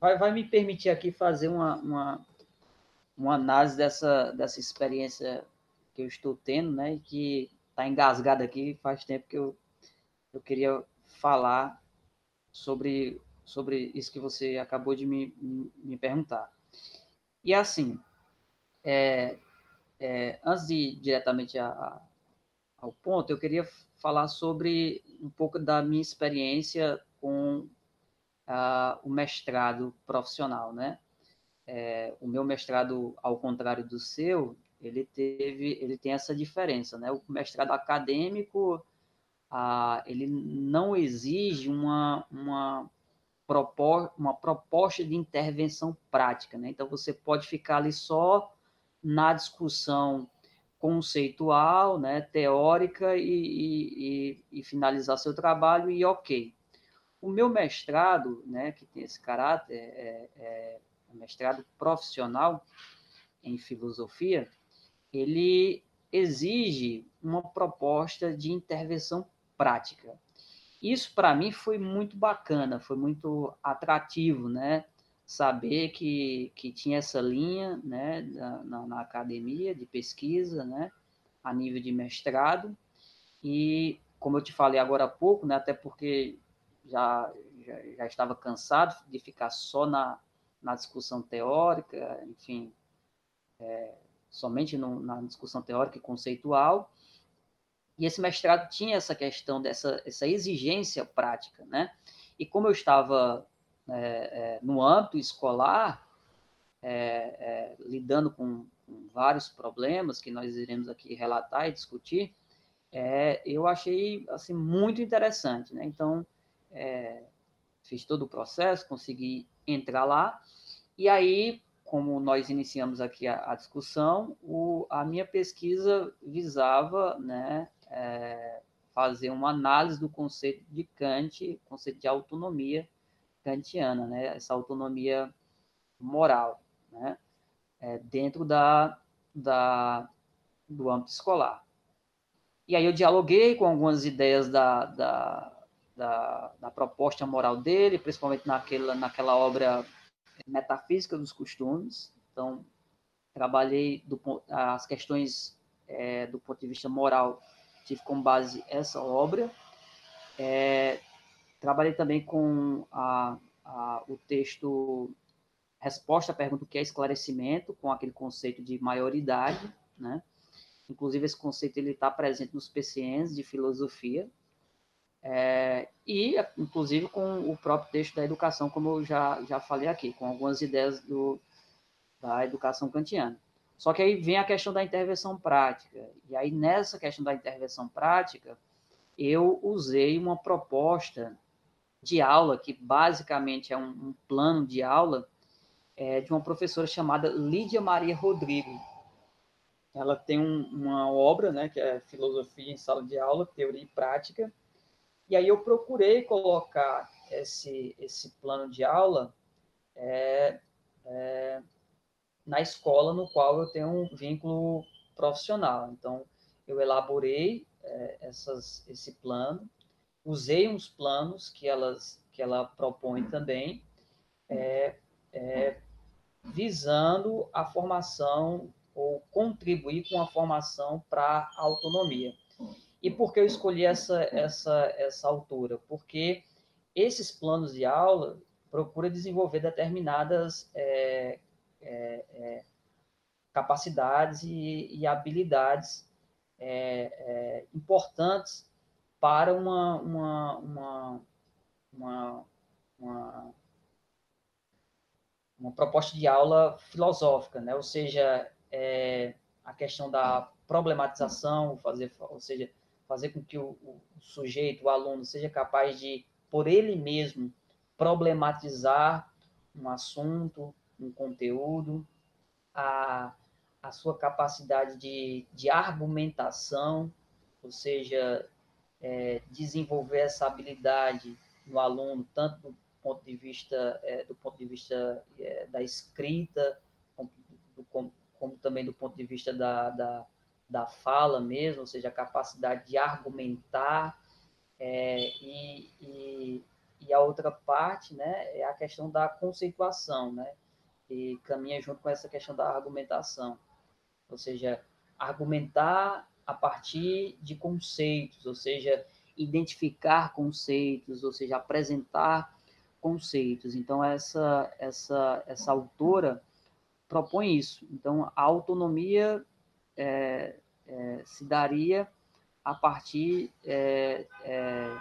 vai, vai me permitir aqui fazer uma, uma, uma análise dessa, dessa experiência que eu estou tendo, né, e que está engasgada aqui faz tempo que eu, eu queria falar sobre sobre isso que você acabou de me, me perguntar. E assim, é, é, antes de ir diretamente a, a, ao ponto, eu queria falar sobre um pouco da minha experiência com a, o mestrado profissional, né? É, o meu mestrado, ao contrário do seu, ele teve, ele tem essa diferença, né? O mestrado acadêmico, ah, ele não exige uma, uma uma proposta de intervenção prática. Né? Então, você pode ficar ali só na discussão conceitual, né, teórica e, e, e, finalizar seu trabalho e ok. O meu mestrado, né, que tem esse caráter, é, é, é mestrado profissional em filosofia, ele exige uma proposta de intervenção prática. Isso para mim foi muito bacana, foi muito atrativo, né? Saber que, que tinha essa linha, né, na, na academia de pesquisa, né, a nível de mestrado. E como eu te falei agora há pouco, né, até porque já, já, já estava cansado de ficar só na, na discussão teórica, enfim, é, somente no, na discussão teórica e conceitual, e esse mestrado tinha essa questão dessa essa exigência prática, né? E como eu estava é, é, no âmbito escolar, é, é, lidando com, com, vários problemas que nós iremos aqui relatar e discutir, é, eu achei assim muito interessante, né? Então, é, fiz todo o processo, consegui entrar lá, e aí, como nós iniciamos aqui a, a discussão, o, a minha pesquisa visava né, é, fazer uma análise do conceito de Kant, conceito de autonomia kantiana, né, essa autonomia moral, né, é, dentro da, da, do âmbito escolar. E aí eu dialoguei com algumas ideias da, da, da, da proposta moral dele, principalmente naquela, naquela obra Metafísica dos Costumes. Então, trabalhei do, as questões é, do ponto de vista moral, tive como base essa obra. É, trabalhei também com a, a, o texto Resposta à pergunta o que é esclarecimento, com aquele conceito de maioridade, né? Inclusive, esse conceito ele está presente nos PCNs de filosofia, é, e, inclusive, com o próprio texto da educação, como eu já, já falei aqui, com algumas ideias do, da educação kantiana. Só que aí vem a questão da intervenção prática. E aí, nessa questão da intervenção prática, eu usei uma proposta de aula, que basicamente é um, um plano de aula, é, de uma professora chamada Lídia Maria Rodrigo, ela tem um, uma obra, né, que é Filosofia em Sala de Aula, Teoria e Prática, e aí eu procurei colocar esse, esse plano de aula é, é, na escola no qual eu tenho um vínculo profissional. Então, eu elaborei é, essas, esse plano, usei uns planos que, elas, que ela propõe também, é, é, visando a formação ou contribuir com a formação para a autonomia. E por que eu escolhi essa, essa, essa autora? Porque esses planos de aula procuram desenvolver determinadas é, é, é, capacidades e, e habilidades é, é, importantes para uma, uma, uma, uma, uma, uma proposta de aula filosófica, né? ou seja, é, a questão da problematização, fazer, ou seja, fazer com que o, o, sujeito, o aluno, seja capaz de, por ele mesmo, problematizar um assunto, um conteúdo, a, a sua capacidade de, de argumentação, ou seja, é, desenvolver essa habilidade no aluno, tanto do ponto de vista, é, do ponto de vista é, da escrita, como, do, como também do ponto de vista da, da, da fala mesmo, ou seja, a capacidade de argumentar. É, e, e, e, a outra parte né, é a questão da conceituação, né, que caminha junto com essa questão da argumentação. Ou seja, argumentar a partir de conceitos, ou seja, identificar conceitos, ou seja, apresentar conceitos. Então, essa, essa, essa autora propõe isso. Então, a autonomia é, é, se daria a partir é, é,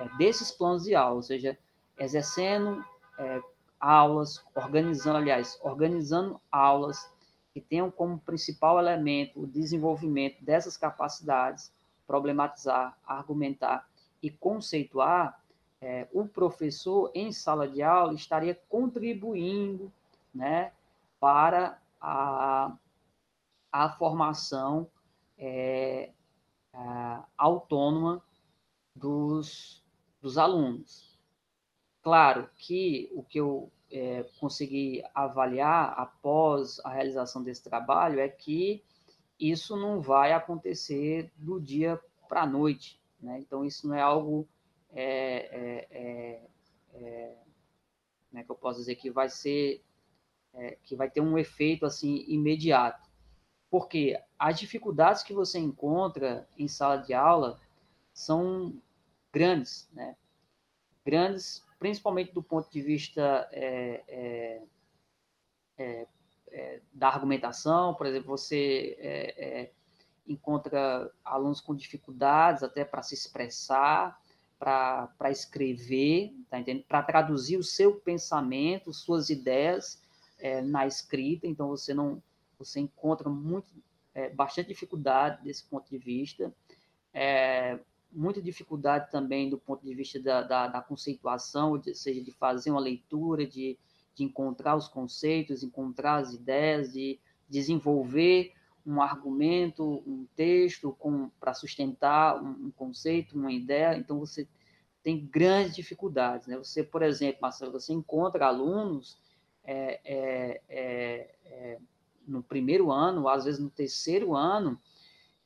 é desses planos de aula, ou seja, exercendo é, aulas, organizando, aliás, organizando aulas que tenham como principal elemento o desenvolvimento dessas capacidades, problematizar, argumentar e conceituar, o professor em sala de aula estaria contribuindo, né, para a, a formação é, a, autônoma dos, dos alunos. Claro que o que eu é, consegui avaliar após a realização desse trabalho é que isso não vai acontecer do dia para a noite. Né? Então, isso não é algo é, é, é, é como é que eu posso dizer que vai ser é, que vai ter um efeito assim imediato. Porque as dificuldades que você encontra em sala de aula são grandes, né? Grandes, principalmente do ponto de vista é, é, é, é da argumentação. Por exemplo, você é, encontra alunos com dificuldades até para se expressar, para escrever, tá? Para traduzir o seu pensamento, suas ideias é, na escrita, então você não você encontra muito é, bastante dificuldade desse ponto de vista. É, muita dificuldade também do ponto de vista da, da, da conceituação, ou seja, de fazer uma leitura, de, de encontrar os conceitos, encontrar as ideias, de desenvolver um argumento, um texto para sustentar um, um, conceito, uma ideia. Então, você tem grandes dificuldades. Né? Você, por exemplo, Marcelo, você encontra alunos é, é, é, é no primeiro ano, às vezes no terceiro ano,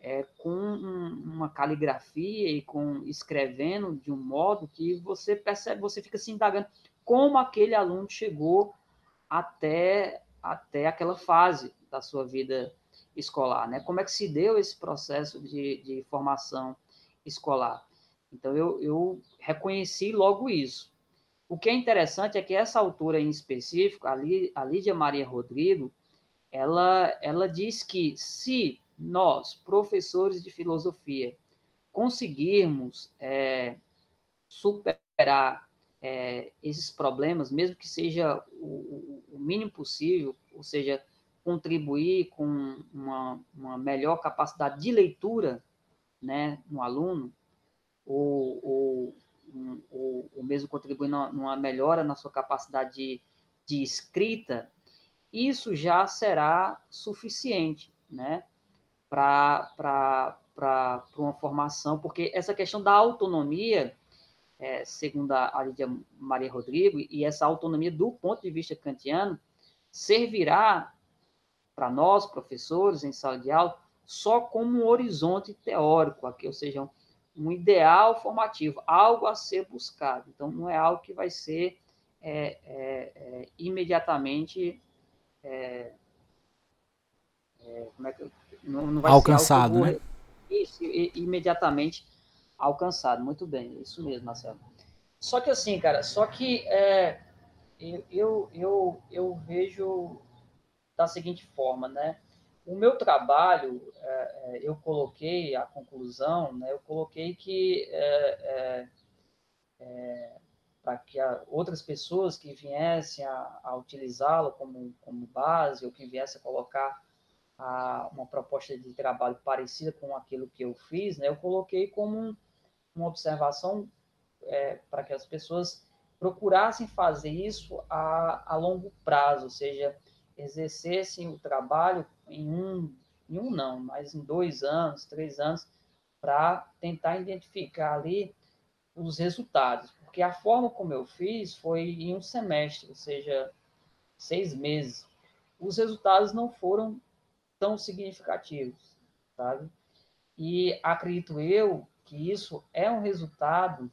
é, com um, uma caligrafia e com escrevendo de um modo que você percebe, você fica se indagando como aquele aluno chegou até, até aquela fase da sua vida escolar, né? Como é que se deu esse processo de, de formação escolar? Então, eu, eu reconheci logo isso. O que é interessante é que essa autora em específico, a, Lídia Maria Rodrigo, ela, ela diz que se nós, professores de filosofia, conseguirmos é, superar é, esses problemas, mesmo que seja o, o, mínimo possível, ou seja, contribuir com uma, uma melhor capacidade de leitura né, no aluno, ou, ou, um, ou, ou mesmo contribuir numa melhora na sua capacidade de, de escrita, isso já será suficiente, né? Para uma formação, porque essa questão da autonomia, é, segundo a Lídia Maria Rodrigo, e essa autonomia do ponto de vista kantiano, servirá para nós, professores, em sala de aula, só como um horizonte teórico, aqui, ou seja, um ideal formativo, algo a ser buscado. Então, não é algo que vai ser é, é, é, imediatamente é, é, como é que não, não vai alcançado, vou, né? Isso, imediatamente alcançado. Muito bem, isso mesmo, Marcelo. Só que assim, cara, só que é, eu, eu, eu vejo da seguinte forma, né? O meu trabalho, é, eu coloquei a conclusão, né? Eu coloquei que é, é, para que outras pessoas que viessem a, a utilizá-lo como, como base ou que viessem a colocar a, uma proposta de trabalho parecida com aquilo que eu fiz, né, eu coloquei como um, uma observação é, para que as pessoas procurassem fazer isso a, a longo prazo, ou seja, exercessem o trabalho em um, em um não, mas em dois anos, três anos, para tentar identificar ali os resultados, porque a forma como eu fiz foi em um semestre, ou seja, seis meses. Os resultados não foram tão significativos, sabe? E acredito eu que isso é um resultado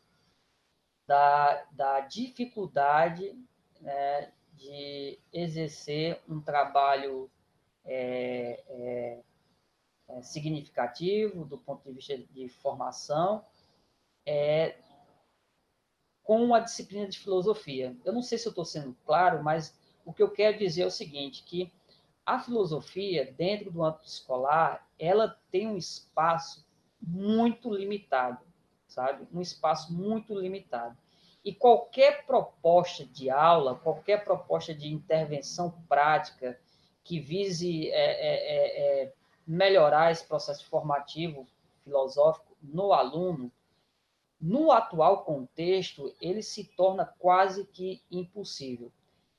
da, da dificuldade né, de exercer um trabalho é, é, é, significativo do ponto de vista de formação, é, com a disciplina de filosofia. Eu não sei se eu estou sendo claro, mas o que eu quero dizer é o seguinte, que a filosofia, dentro do âmbito escolar, ela tem um espaço muito limitado, sabe? Um espaço muito limitado. E qualquer proposta de aula, qualquer proposta de intervenção prática que vise é, é, é, é melhorar esse processo formativo filosófico no aluno, no atual contexto, ele se torna quase que impossível.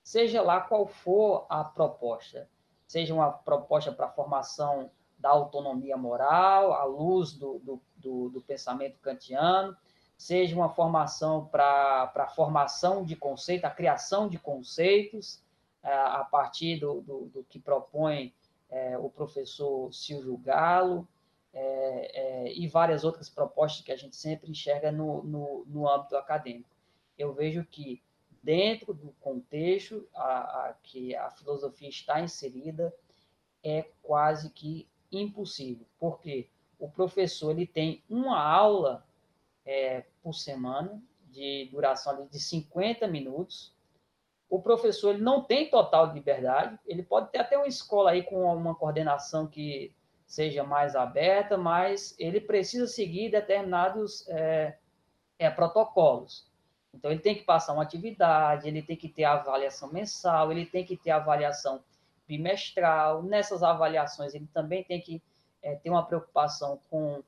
Seja lá qual for a proposta, seja uma proposta para formação da autonomia moral, à luz do, do, do, do pensamento kantiano, seja uma formação para a formação de conceito, a criação de conceitos, é, a partir do, do, do que propõe é, o professor Silvio Galo, é, é, e várias outras propostas que a gente sempre enxerga no, no, no âmbito acadêmico. Eu vejo que, dentro do contexto a, a, que a filosofia está inserida, é quase que impossível, porque o professor ele tem uma aula é, por semana, de duração de 50 minutos, o professor ele não tem total liberdade, ele pode ter até uma escola aí com uma coordenação que seja mais aberta, mas ele precisa seguir determinados é, é, protocolos. Então, ele tem que passar uma atividade, ele tem que ter avaliação mensal, ele tem que ter avaliação bimestral. Nessas avaliações, ele também tem que é, ter uma preocupação com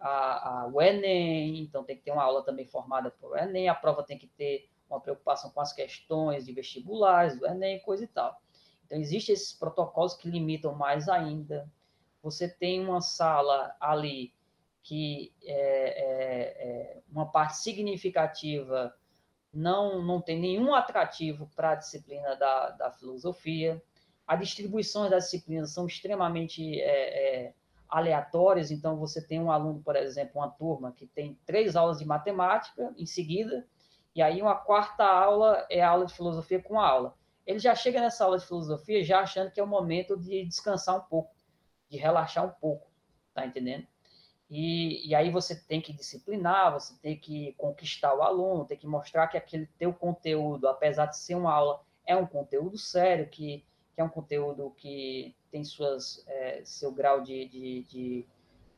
a, a, o Enem, então tem que ter uma aula também formada o Enem, a prova tem que ter uma preocupação com as questões de vestibulares, do Enem, coisa e tal. Então, existem esses protocolos que limitam mais ainda. Você tem uma sala ali que é, é, é uma parte significativa não, não tem nenhum atrativo para a disciplina da, da filosofia. A distribuição das disciplinas são extremamente é, é, aleatórias, então você tem um aluno, por exemplo, uma turma que tem três aulas de matemática em seguida, e aí uma quarta aula é a aula de filosofia com aula. Ele já chega nessa aula de filosofia já achando que é o momento de descansar um pouco, de relaxar um pouco, tá entendendo? E, e aí você tem que disciplinar, você tem que conquistar o aluno, tem que mostrar que aquele teu conteúdo, apesar de ser uma aula, é um conteúdo sério, que, que é um conteúdo que tem suas, é, seu grau de, de, de,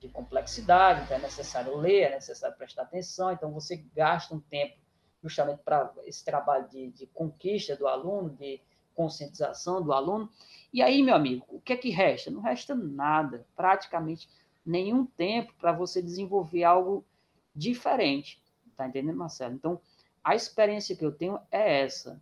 de complexidade, então é necessário ler, é necessário prestar atenção, então você gasta um tempo justamente para esse trabalho de, de conquista do aluno, de conscientização do aluno. E aí, meu amigo, o que é que resta? Não resta nada, praticamente nenhum tempo para você desenvolver algo diferente. Tá entendendo, Marcelo? Então, a experiência que eu tenho é essa: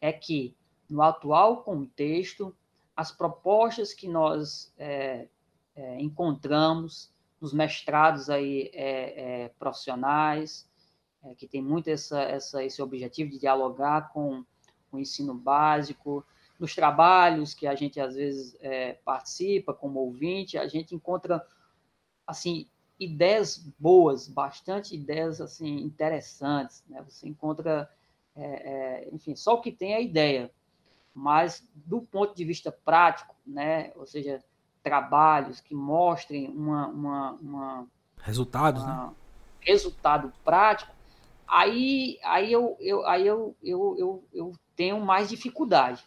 é que no atual contexto, as propostas que nós é, é, encontramos nos mestrados aí é, é profissionais, é, que tem muito essa, essa, esse objetivo de dialogar com o ensino básico, nos trabalhos que a gente às vezes é, participa como ouvinte, a gente encontra assim ideias boas, bastante ideias assim interessantes, né? Você encontra, é, é, enfim, só o que tem é a ideia, mas do ponto de vista prático, né? Ou seja, trabalhos que mostrem uma, uma, uma resultados, uma, né? Resultado prático. Aí, aí eu, eu, aí eu, eu, eu, eu tenho mais dificuldade.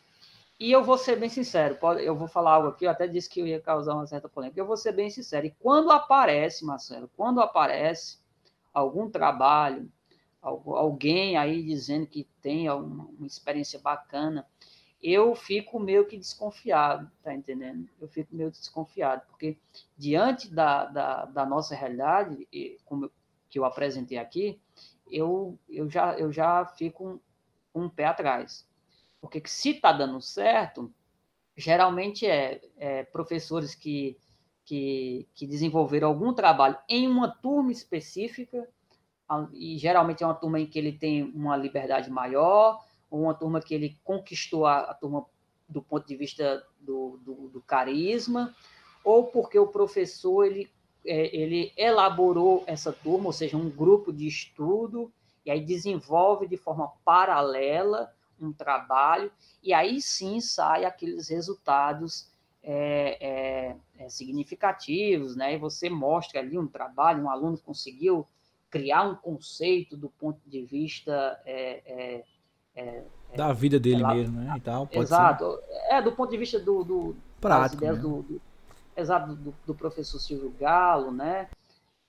E eu vou ser bem sincero, eu vou falar algo aqui, eu até disse que eu ia causar uma certa polêmica, eu vou ser bem sincero. E quando aparece, Marcelo, quando aparece algum trabalho, alguém aí dizendo que tem uma, experiência bacana, eu fico meio que desconfiado, tá entendendo? Eu fico meio desconfiado, porque diante da, da, da nossa realidade, como que eu apresentei aqui, eu, eu, já, eu já fico um, um pé atrás. Porque se está dando certo, geralmente é, é professores que, que, que, desenvolveram algum trabalho em uma turma específica, e geralmente é uma turma em que ele tem uma liberdade maior, ou uma turma que ele conquistou a, a turma do ponto de vista do, do, do, carisma, ou porque o professor ele, é, ele elaborou essa turma, ou seja, um grupo de estudo, e aí desenvolve de forma paralela um trabalho, e aí sim sai aqueles resultados é, é, é, significativos, né? E você mostra ali um trabalho, um aluno conseguiu criar um conceito do ponto de vista é, é, é, da vida dele mesmo, né? E tal, exato, ser. é do ponto de vista do, do prático, né? do, do, exato do, do, professor Silvio Galo, né?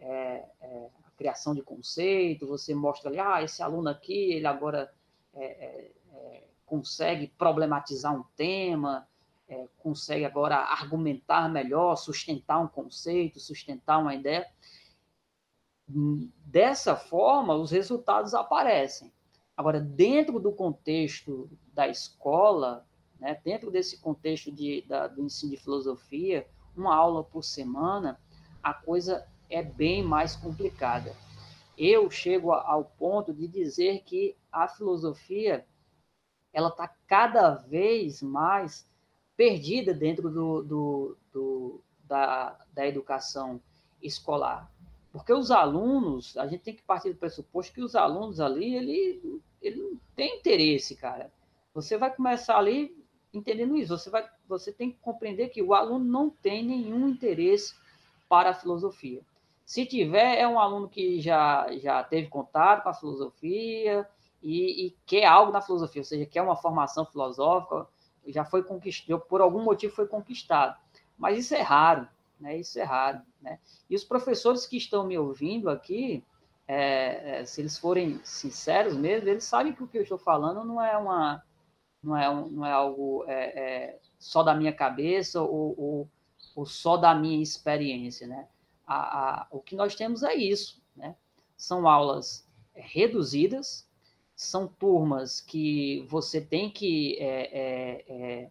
a criação de conceito, você mostra ali, ah, esse aluno aqui, ele agora é, consegue problematizar um tema, é, consegue agora argumentar melhor, sustentar um conceito, sustentar uma ideia. Dessa forma, os resultados aparecem. Agora, dentro do contexto da escola, né, dentro desse contexto de, da, do ensino de filosofia, uma aula por semana, a coisa é bem mais complicada. Eu chego ao ponto de dizer que a filosofia ela está cada vez mais perdida dentro do, do, do, da, da educação escolar. Porque os alunos, a gente tem que partir do pressuposto que os alunos ali, ele, ele não tem interesse, cara. Você vai começar ali entendendo isso. Você, vai, você tem que compreender que o aluno não tem nenhum interesse para a filosofia. Se tiver, é um aluno que já, já teve contato com a filosofia, e, e quer algo na filosofia, ou seja, quer uma formação filosófica, já foi conquistado, por algum motivo foi conquistado. Mas isso é raro, né? Isso é raro, né? E os professores que estão me ouvindo aqui, é, é, se eles forem sinceros mesmo, eles sabem que o que eu estou falando não é uma, não é, um, não é algo é, é só da minha cabeça ou, ou, ou, só da minha experiência, né? a, a, o que nós temos é isso, né? São aulas reduzidas, são turmas que você tem que é, é, é,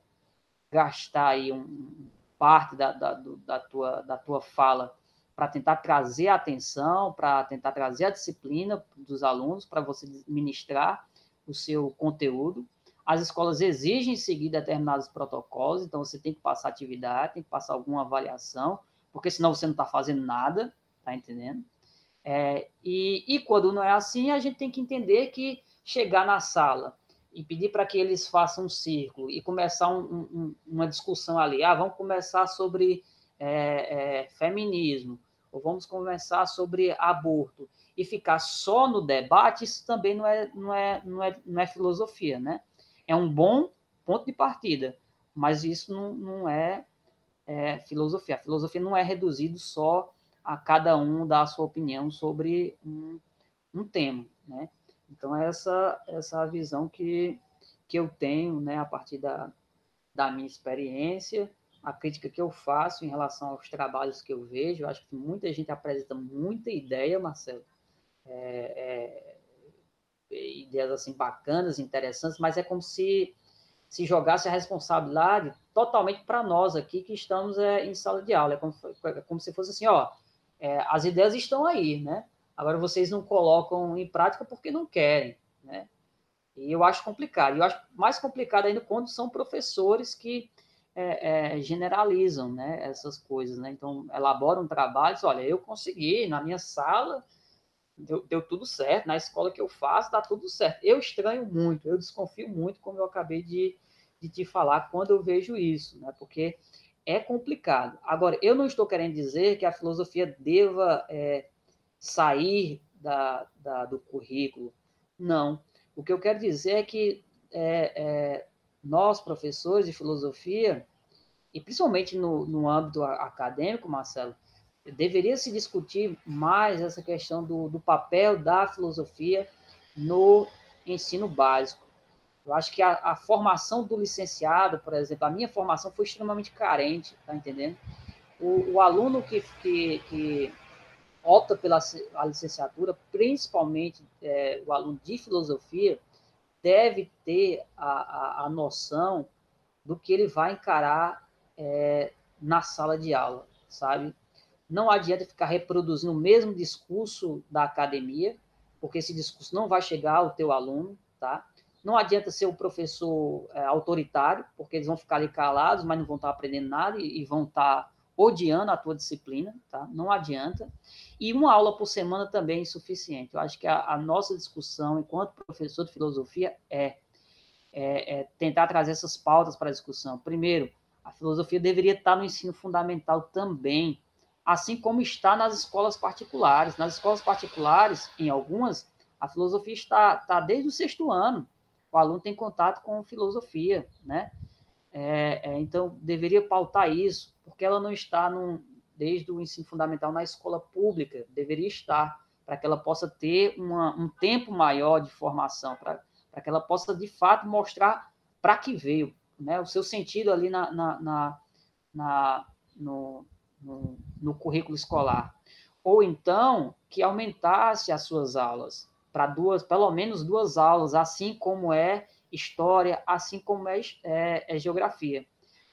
gastar aí um, parte da, da, do, da, tua, da tua fala para tentar trazer a atenção, para tentar trazer a disciplina dos alunos, para você ministrar o seu conteúdo. As escolas exigem seguir determinados protocolos, então você tem que passar atividade, tem que passar alguma avaliação, porque senão você não está fazendo nada, tá entendendo? É, e, e quando não é assim, a gente tem que entender que chegar na sala e pedir para que eles façam um círculo e começar um, um, uma discussão ali, ah, vamos começar sobre é, é, feminismo, ou vamos conversar sobre aborto e ficar só no debate, isso também não é, não é, não é, não é filosofia, né? É um bom ponto de partida, mas isso não, não é, é filosofia. A filosofia não é reduzido só a cada um dar a sua opinião sobre um, um tema, né? Então, essa, essa visão que, que eu tenho, né, a partir da, da minha experiência, a crítica que eu faço em relação aos trabalhos que eu vejo. Eu acho que muita gente apresenta muita ideia, Marcelo. É, é, ideias assim bacanas, interessantes, mas é como se se jogasse a responsabilidade totalmente para nós aqui que estamos é, em sala de aula. É como, é como se fosse assim, ó, é, as ideias estão aí, né? Agora vocês não colocam em prática porque não querem, né? E eu acho complicado. Eu acho mais complicado ainda quando são professores que é, é, generalizam né, essas coisas, né? Então, elaboram trabalhos, olha, eu consegui, na minha sala, deu, deu tudo certo, na escola que eu faço, dá tudo certo. Eu estranho muito, eu desconfio muito, como eu acabei de, de te falar, quando eu vejo isso, né? Porque é complicado. Agora, eu não estou querendo dizer que a filosofia deva é, sair da, da, do currículo, não. O que eu quero dizer é que é, é nós, professores de filosofia, e principalmente no, no âmbito acadêmico, Marcelo, deveria se discutir mais essa questão do, do papel da filosofia no ensino básico. Eu acho que a, a, formação do licenciado, por exemplo, a minha formação foi extremamente carente, tá entendendo? O, o aluno que, que, que, opta pela licenciatura, principalmente é, o aluno de filosofia, deve ter a, a, a noção do que ele vai encarar é, na sala de aula, sabe? Não adianta ficar reproduzindo o mesmo discurso da academia, porque esse discurso não vai chegar ao teu aluno, tá? Não adianta ser o professor é, autoritário, porque eles vão ficar ali calados, mas não vão estar aprendendo nada e, e vão estar odiando a tua disciplina, tá? Não adianta. E uma aula por semana também é insuficiente. Eu acho que a, a nossa discussão, enquanto professor de filosofia, é, é, é tentar trazer essas pautas para a discussão. Primeiro, a filosofia deveria estar no ensino fundamental também, assim como está nas escolas particulares. Nas escolas particulares, em algumas, a filosofia está, está desde o sexto ano. O aluno tem contato com filosofia, né? É, é, então, deveria pautar isso, porque ela não está num, desde o ensino fundamental na escola pública, deveria estar, para que ela possa ter uma, um tempo maior de formação, para que ela possa, de fato, mostrar para que veio, né, o seu sentido ali na, na, na, na no, no, no currículo escolar. Ou então, que aumentasse as suas aulas, para duas, pelo menos duas aulas, assim como é história, assim como é, é, é geografia.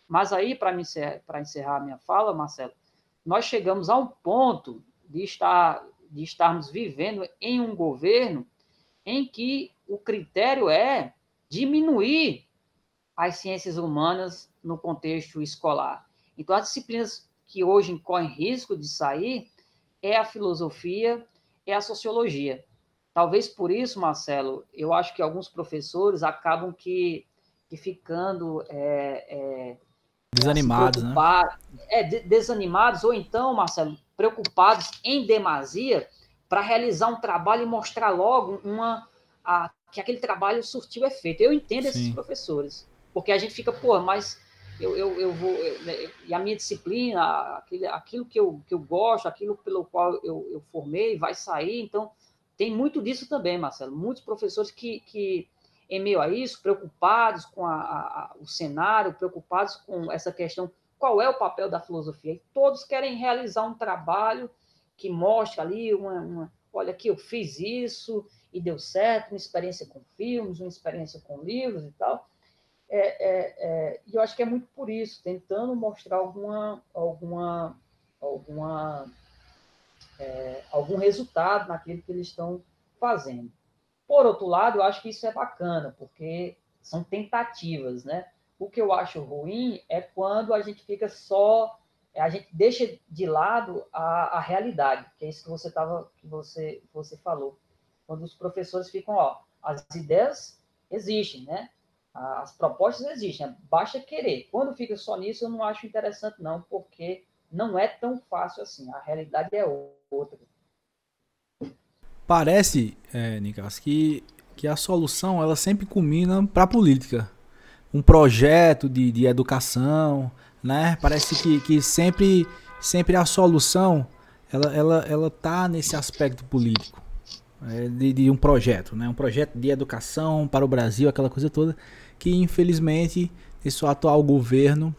Mas aí, para encerrar, encerrar minha fala, Marcelo, nós chegamos a um ponto de, estar, de estarmos vivendo em um governo em que o critério é diminuir as ciências humanas no contexto escolar. Então, as disciplinas que hoje correm risco de sair é a filosofia, é a sociologia. Talvez por isso, Marcelo, eu acho que alguns professores acabam que, que ficando é, é, desanimados, né? É, desanimados, ou então, Marcelo, preocupados em demasia para realizar um trabalho e mostrar logo uma, a, que aquele trabalho surtiu efeito. Eu entendo esses Sim. professores, porque a gente fica, pô, mas eu, eu, eu vou. Eu, né, e a minha disciplina, aquilo, aquilo que, eu, que eu gosto, aquilo pelo qual eu, eu formei, vai sair, então tem muito disso também, Marcelo. Muitos professores que, que em meio a isso, preocupados com a, a, o cenário, preocupados com essa questão qual é o papel da filosofia? E todos querem realizar um trabalho que mostre ali uma, uma, olha aqui, eu fiz isso e deu certo, uma experiência com filmes, uma experiência com livros e tal. É, é, é, e eu acho que é muito por isso, tentando mostrar alguma, alguma, alguma, é, algum resultado naquilo que eles estão fazendo. Por outro lado, eu acho que isso é bacana, porque são tentativas, né? O que eu acho ruim é quando a gente fica só, a gente deixa de lado a, a realidade, que é isso que você tava, que você, você falou. Quando os professores ficam, ó, as ideias existem, né? As propostas existem, né? basta querer. Quando fica só nisso, eu não acho interessante, não, porque não é tão fácil assim. A realidade é outra. Parece, é, Nicasso, que, que a solução ela sempre culmina para a política um projeto de, de educação, né? Parece que, que sempre, sempre a solução ela, ela, ela tá nesse aspecto político é, de, de, um projeto, né? Um projeto de educação para o Brasil, aquela coisa toda que infelizmente esse atual governo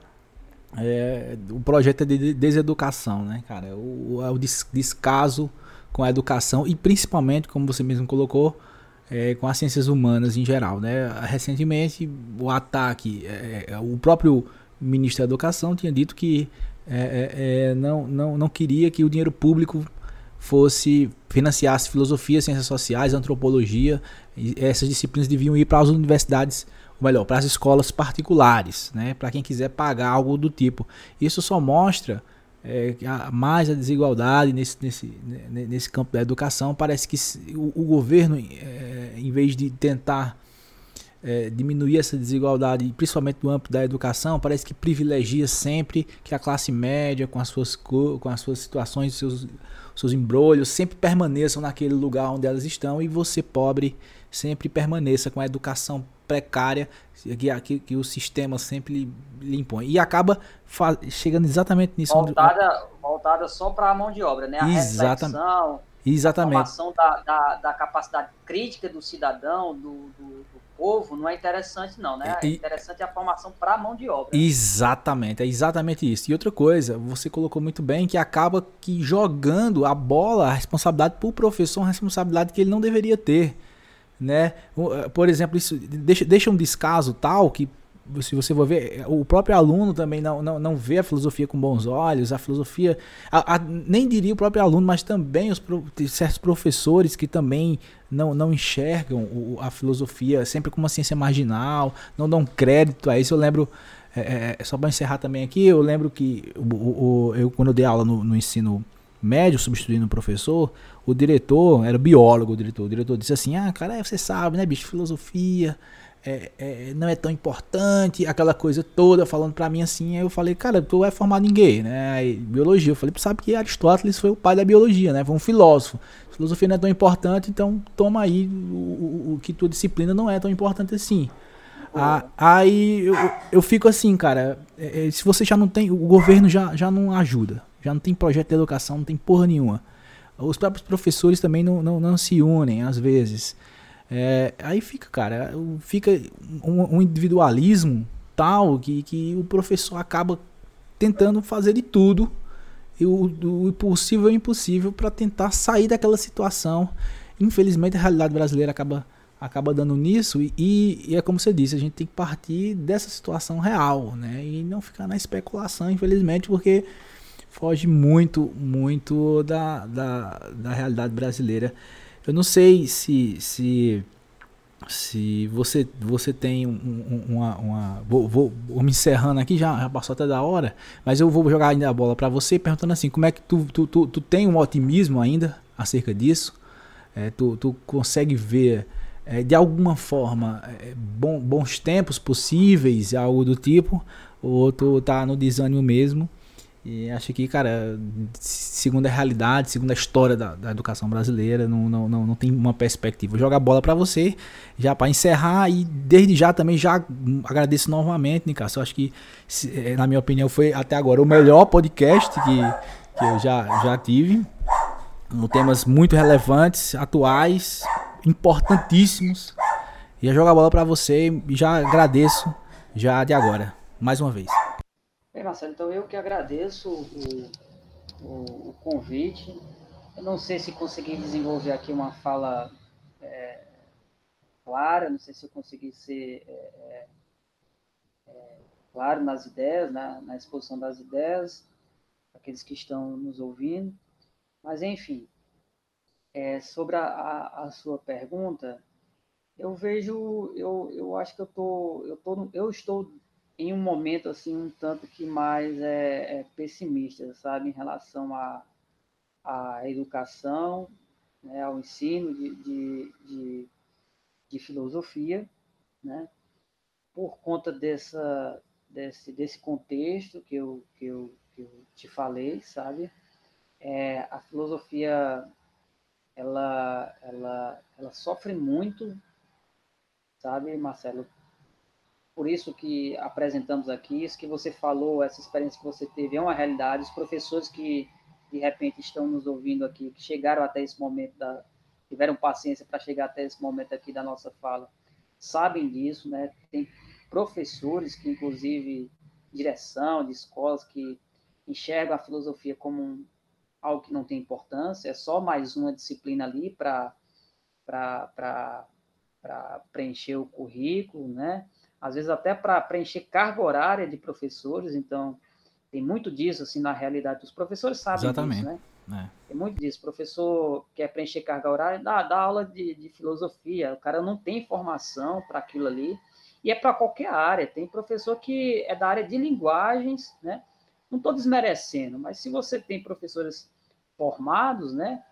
é, o projeto é de deseducação, né, cara? O, o, o descaso com a educação e principalmente, como você mesmo colocou, é, com as ciências humanas em geral. Né? Recentemente, o ataque, é, é, o próprio ministro da Educação tinha dito que é, é, é, não, não, não queria que o dinheiro público fosse financiasse filosofia, ciências sociais, antropologia. essas disciplinas deviam ir para as universidades, ou melhor, para as escolas particulares, né? para quem quiser pagar algo do tipo. Isso só mostra é, mais a desigualdade nesse, nesse, nesse campo da educação. Parece que o, o governo, é, em vez de tentar é, diminuir essa desigualdade, principalmente no âmbito da educação, parece que privilegia sempre que a classe média, com as suas, com as suas situações, seus, seus embrolhos, sempre permaneçam naquele lugar onde elas estão e você, pobre, sempre permaneça com a educação precária que, que, que o sistema sempre lhe, impõe. E acaba chegando exatamente nisso. Voltada, voltada só para a mão de obra, né? A exatamente. reflexão, exatamente. a formação da, da, da, capacidade crítica do cidadão, do, do, do, povo, não é interessante não, né? É interessante a formação para a mão de obra. Exatamente, é exatamente isso. E outra coisa, você colocou muito bem que acaba que jogando a bola, a responsabilidade para o professor, uma responsabilidade que ele não deveria ter né? Eh, por exemplo, isso deixa, deixa um descaso tal que se você for ver, o próprio aluno também não, não, não vê a filosofia com bons olhos, a filosofia, a, a, nem diria o próprio aluno, mas também os certos professores que também não, não enxergam o, a filosofia sempre como uma ciência marginal, não dão crédito a isso. Eu lembro, é, só para encerrar também aqui, eu lembro que o, o, eu, quando eu dei aula no, no ensino médio, substituindo o professor, o diretor, era biólogo o diretor, o diretor disse assim, ah, cara, você sabe, né, bicho, filosofia é, é, não é tão importante, aquela coisa toda, falando pra mim assim, aí eu falei, cara, tu é formado em gay, né, aí, biologia, eu falei, sabe que Aristóteles foi o pai da biologia, né, foi um filósofo, filosofia não é tão importante, então toma aí o, o, o que tua disciplina não é tão importante assim. Ah, aí eu, eu fico assim, cara, é, é, se você já não tem, o governo já, já não ajuda, já não tem projeto de educação, não tem porra nenhuma. Os próprios professores também não, não, não se unem, às vezes. É, aí fica, cara, fica um, um, individualismo tal que, que o professor acaba tentando fazer de tudo, e o, o possível e o impossível, para tentar sair daquela situação. Infelizmente, a realidade brasileira acaba, acaba dando nisso, e, e, é como você disse, a gente tem que partir dessa situação real, né? E não ficar na especulação, infelizmente, porque foge muito, muito da, da, da realidade brasileira. Eu não sei se se, se você, você tem um, uma. uma vou, vou, vou, me encerrando aqui, já, já, passou até da hora, mas eu vou jogar ainda a bola para você, perguntando assim: como é que tu, tu, tu, tu tem um otimismo ainda acerca disso? É, tu, tu consegue ver é, de alguma forma é, bom, bons tempos possíveis, algo do tipo, ou tu tá no desânimo mesmo? E acho que, cara, segundo a realidade, segundo a história da, da educação brasileira, não, não, não, não, tem uma perspectiva. Vou jogar a bola para você, já para encerrar, e desde já também já agradeço novamente, Nicasso. Eu acho que, eh, na minha opinião, foi até agora o melhor podcast que, que eu já, já tive. Com temas muito relevantes, atuais, importantíssimos. E jogar a bola para você já agradeço já de agora, mais uma vez. Bem, Marcelo, então eu que agradeço o, o, o convite. Eu não sei se consegui desenvolver aqui uma fala é, clara, não sei se eu consegui ser é, é, é claro nas ideias, na, na exposição das ideias, aqueles que estão nos ouvindo. Mas, enfim, é, sobre a, a, a, sua pergunta, eu vejo, eu, eu acho que eu, tô, eu, tô, eu estou em um momento assim um tanto que mais é, é pessimista, sabe, em relação à a, a, educação, né, ao ensino de, de, de, de, filosofia, né, por conta dessa, desse, desse contexto que eu, que, eu, que eu te falei, sabe, é, a filosofia ela, ela, ela sofre muito, sabe, Marcelo, por isso que apresentamos aqui, isso que você falou, essa experiência que você teve é uma realidade. Os professores que de repente estão nos ouvindo aqui, que chegaram até esse momento, da, tiveram paciência para chegar até esse momento aqui da nossa fala, sabem disso, né? Tem professores que, inclusive, direção de escolas que enxergam a filosofia como um, algo que não tem importância, é só mais uma disciplina ali para preencher o currículo, né? Às vezes até para preencher carga horária de professores, então tem muito disso assim na realidade. Os professores sabem Exatamente. disso, né? É. Tem muito disso. O professor quer preencher carga horária, dá, dá aula de, de filosofia, o cara não tem formação para aquilo ali, e é para qualquer área. Tem professor que é da área de linguagens, né? Não estou desmerecendo, mas se você tem professores formados, né?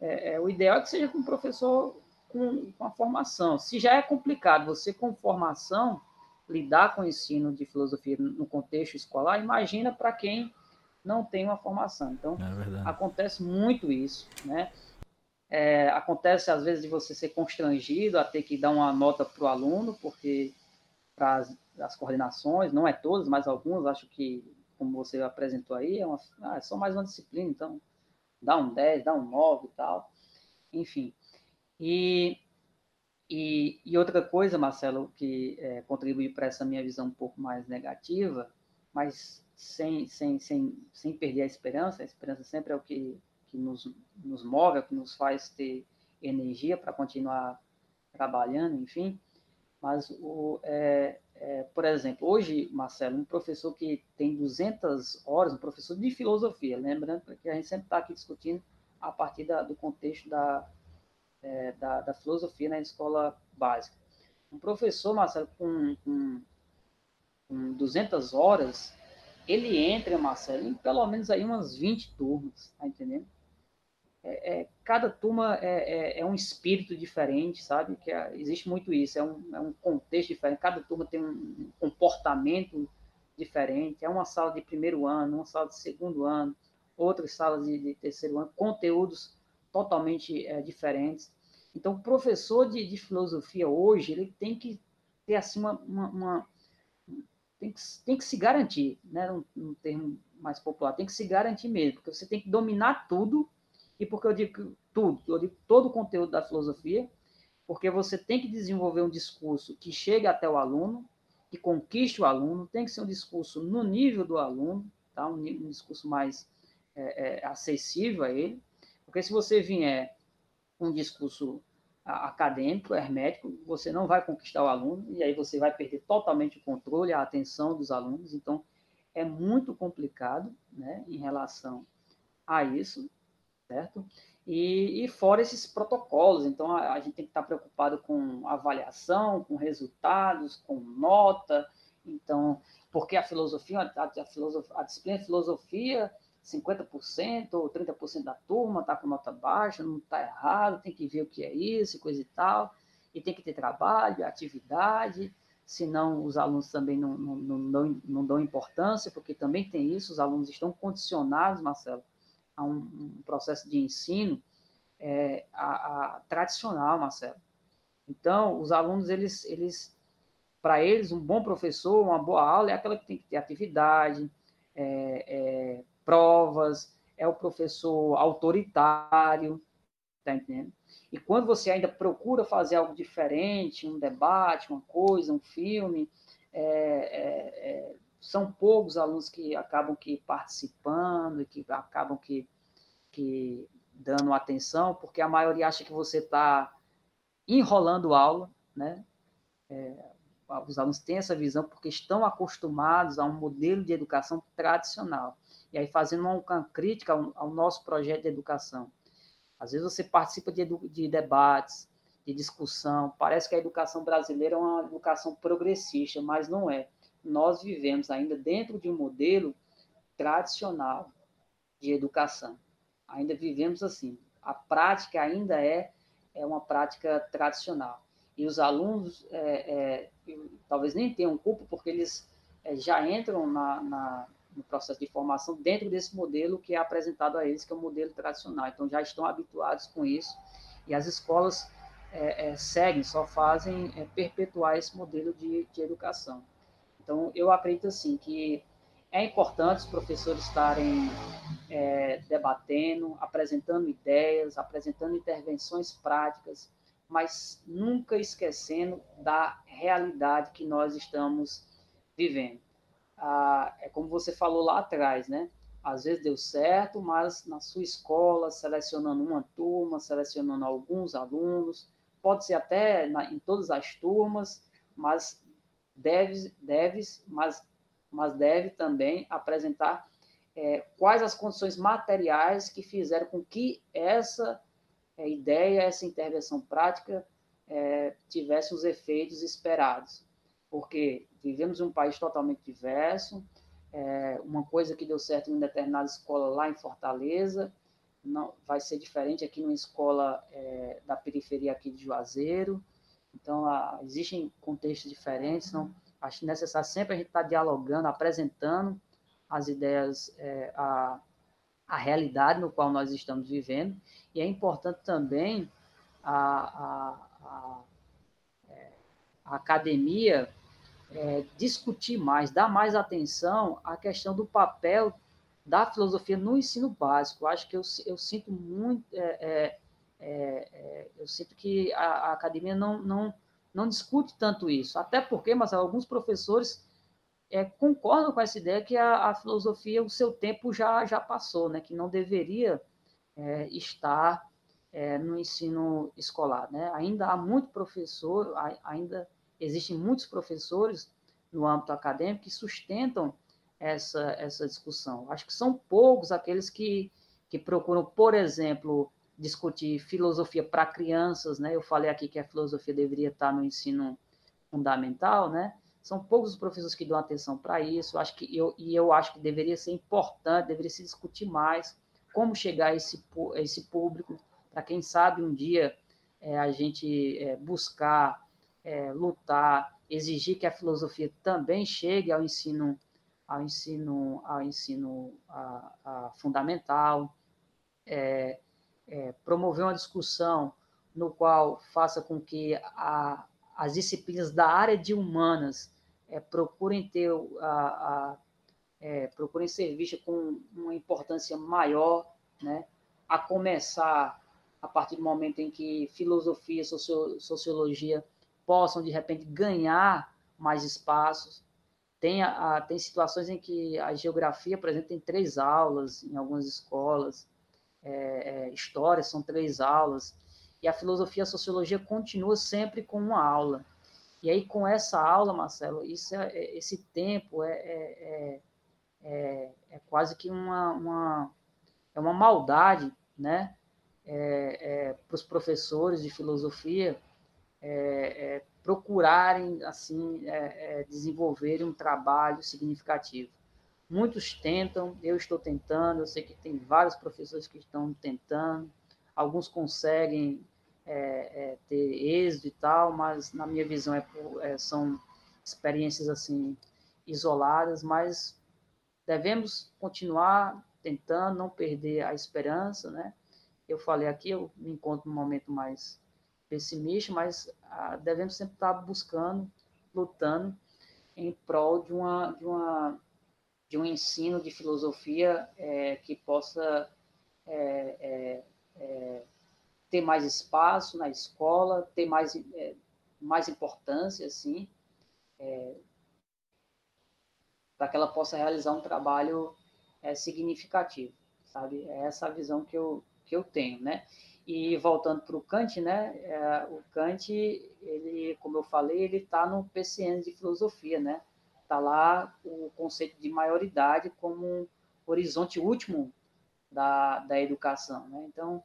É, é, o ideal é que seja com um professor com, com a formação. Se já é complicado você com formação, lidar com o ensino de filosofia no contexto escolar, imagina para quem não tem uma formação. Então, é acontece muito isso, né? É, acontece às vezes de você ser constrangido a ter que dar uma nota para o aluno, porque para as coordenações, não é todas, mas algumas, acho que, como você apresentou aí, é, uma, ah, é só mais uma disciplina, então dá um 10, dá um 9 e tal. Enfim. E e, e outra coisa, Marcelo, que é, contribui para essa minha visão um pouco mais negativa, mas sem, sem, sem, sem perder a esperança, a esperança sempre é o que, que nos, nos move, é o que nos faz ter energia para continuar trabalhando, enfim. Mas, o, é, é, por exemplo, hoje, Marcelo, um professor que tem 200 horas, um professor de filosofia, lembrando que a gente sempre está aqui discutindo a partir da, do contexto da, é, da, da, filosofia na escola básica. Um professor, Marcelo, com, com, com 200 horas, ele entra, Marcelo, em pelo menos aí umas 20 turmas, tá entendendo? É, é, cada turma é, é, é, um espírito diferente, sabe? Que é, existe muito isso, é um, é um contexto diferente, cada turma tem um comportamento diferente, é uma sala de primeiro ano, uma sala de segundo ano, outras salas de, de terceiro ano, conteúdos totalmente é, diferentes. Então, o professor de, de, filosofia hoje, ele tem que ter assim uma, uma, uma tem, que, tem que se garantir, né, um, um termo mais popular, tem que se garantir mesmo, porque você tem que dominar tudo, e porque eu digo tudo, eu digo todo o conteúdo da filosofia, porque você tem que desenvolver um discurso que chegue até o aluno, que conquiste o aluno, tem que ser um discurso no nível do aluno, tá? um, um discurso mais é, é, acessível a ele, porque se você vier um discurso acadêmico, hermético, você não vai conquistar o aluno e aí você vai perder totalmente o controle, a atenção dos alunos. Então, é muito complicado né, em relação a isso, certo? E, e fora esses protocolos, então a, a, gente tem que estar preocupado com avaliação, com resultados, com nota. Então, porque a filosofia, a, a, filosofia, a disciplina de filosofia 50% ou 30% da turma está com nota baixa, não está errado, tem que ver o que é isso, coisa e tal, e tem que ter trabalho, atividade, senão os alunos também não, não, não, não, dão importância, porque também tem isso, os alunos estão condicionados, Marcelo, a um, um processo de ensino é, a, a, tradicional, Marcelo. Então, os alunos, eles, eles para eles, um bom professor, uma boa aula é aquela que tem que ter atividade, é, é, provas, é o professor autoritário, tá entendendo? E quando você ainda procura fazer algo diferente, um debate, uma coisa, um filme, é, é, é, são poucos alunos que acabam que participando e que acabam que, que dando atenção, porque a maioria acha que você está enrolando aula, né? É, os alunos têm essa visão porque estão acostumados a um modelo de educação tradicional. E aí, fazendo uma, uma crítica ao, ao, nosso projeto de educação. Às vezes você participa de, de debates, de discussão, parece que a educação brasileira é uma educação progressista, mas não é. Nós vivemos ainda dentro de um modelo tradicional de educação. Ainda vivemos assim. A prática ainda é, é uma prática tradicional e os alunos é, é, talvez nem tenham culpa, porque eles é, já entram na, na, no processo de formação dentro desse modelo que é apresentado a eles, que é o modelo tradicional. Então, já estão habituados com isso, e as escolas é, é, seguem, só fazem é, perpetuar esse modelo de, de educação. Então, eu acredito, assim, que é importante os professores estarem debatendo, apresentando ideias, apresentando intervenções práticas, mas nunca esquecendo da realidade que nós estamos vivendo. Ah, é como você falou lá atrás, né? Às vezes deu certo, mas na sua escola, selecionando uma turma, selecionando alguns alunos, pode ser até na, em todas as turmas, mas deve, deve, mas, mas deve também apresentar é, quais as condições materiais que fizeram com que essa é, ideia, essa intervenção prática é, tivesse os efeitos esperados. Porque vivemos um país totalmente diverso, é, uma coisa que deu certo em uma determinada escola lá em Fortaleza, não vai ser diferente aqui numa escola é, da periferia aqui de Juazeiro. Então, a, existem contextos diferentes, não acho necessário sempre a gente estar tá dialogando, apresentando as ideias, é, a, a realidade no qual nós estamos vivendo, e é importante também a, a, a, é, a academia é, discutir mais, dar mais atenção à questão do papel da filosofia no ensino básico. Acho que eu, eu sinto muito, é, é, é, é eu sinto que a, a, academia não, não, não discute tanto isso, até porque, mas alguns professores é, concordam com essa ideia que a, a, filosofia, o seu tempo já, já passou, né? que não deveria estar no ensino escolar. Né? Ainda há muito professor, ainda existem muitos professores no âmbito acadêmico que sustentam essa, essa discussão. Acho que são poucos aqueles que, que procuram, por exemplo, discutir filosofia para crianças, né? Eu falei aqui que a filosofia deveria estar no ensino fundamental, né? São poucos os professores que dão atenção para isso. Acho que eu, e eu acho que deveria ser importante, deveria se discutir mais como chegar a esse, a esse público, para quem sabe um dia é, a gente é, buscar, é, lutar, exigir que a filosofia também chegue ao ensino, ao ensino, ao ensino a, a fundamental, é, é, promover uma discussão no qual faça com que a, as disciplinas da área de humanas é, procurem ter a, é, procurem ser vistas com uma importância maior, né? A começar a partir do momento em que filosofia, socio, sociologia possam de repente ganhar mais espaços. Tem, a, tem situações em que a geografia, por exemplo, tem três aulas em algumas escolas, é, é, história são três aulas, e a filosofia e a sociologia continua sempre com uma aula. E aí, com essa aula, Marcelo, isso é, é esse tempo é, é, é, é, quase que uma, uma, é uma maldade né? para os professores de filosofia procurarem assim desenvolver um trabalho significativo. Muitos tentam, eu estou tentando, eu sei que tem vários professores que estão tentando, alguns conseguem é, é, ter êxito e tal, mas na minha visão é, é, são experiências assim isoladas, mas devemos continuar tentando, não perder a esperança, né? Eu falei aqui, eu me encontro num momento mais pessimista, mas ah, devemos sempre estar buscando, lutando em prol de uma de uma de um ensino de filosofia é, que possa é, é, é ter mais espaço na escola, ter mais, é, mais importância, assim. É, para que ela possa realizar um trabalho significativo, sabe? É essa a visão que eu, que eu tenho, né? E voltando para o Kant, né? É, o Kant, ele, como eu falei, ele está no PCN de filosofia, né? Está lá o conceito de maioridade como um horizonte último da, da educação, né? Então,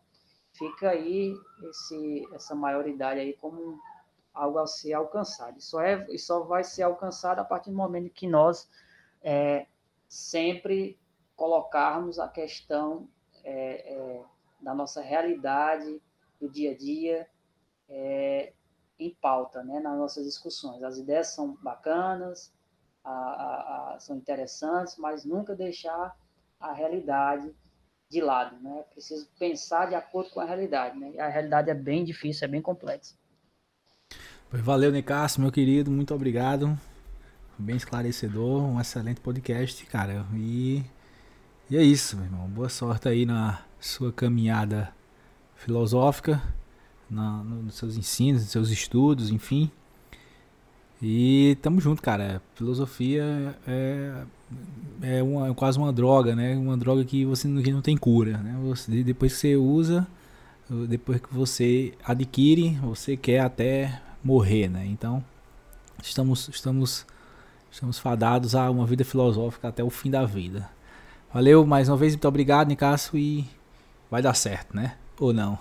fica aí esse, essa maioridade aí como algo a ser alcançado. Isso, é, isso só vai ser alcançado a partir do momento que nós é, sempre colocarmos a questão é, é, da nossa realidade, do dia a dia, é, em pauta, né, nas nossas discussões. As ideias são bacanas, a, a, a, são interessantes, mas nunca deixar a realidade de lado, né? É preciso pensar de acordo com a realidade, né? E a realidade é bem difícil, é bem complexa. Valeu, Nicasso, meu querido, muito obrigado. Bem esclarecedor, um excelente podcast, cara. E, e é isso, meu irmão. Boa sorte aí na sua caminhada filosófica, na, nos seus ensinos, nos seus estudos, enfim. E tamo junto, cara. Filosofia é, é, uma, é quase uma droga, né? Uma droga que você não, que não tem cura, né? Você, depois que você usa, depois que você adquire, você quer até morrer, né? Então, estamos, estamos, estamos fadados a uma vida filosófica até o fim da vida. Valeu, mais uma vez, muito obrigado, Nicasso, e vai dar certo, né? Ou não?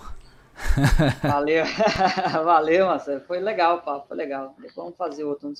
Valeu, valeu, Marcelo. Foi legal o papo, foi legal. Vamos fazer outro,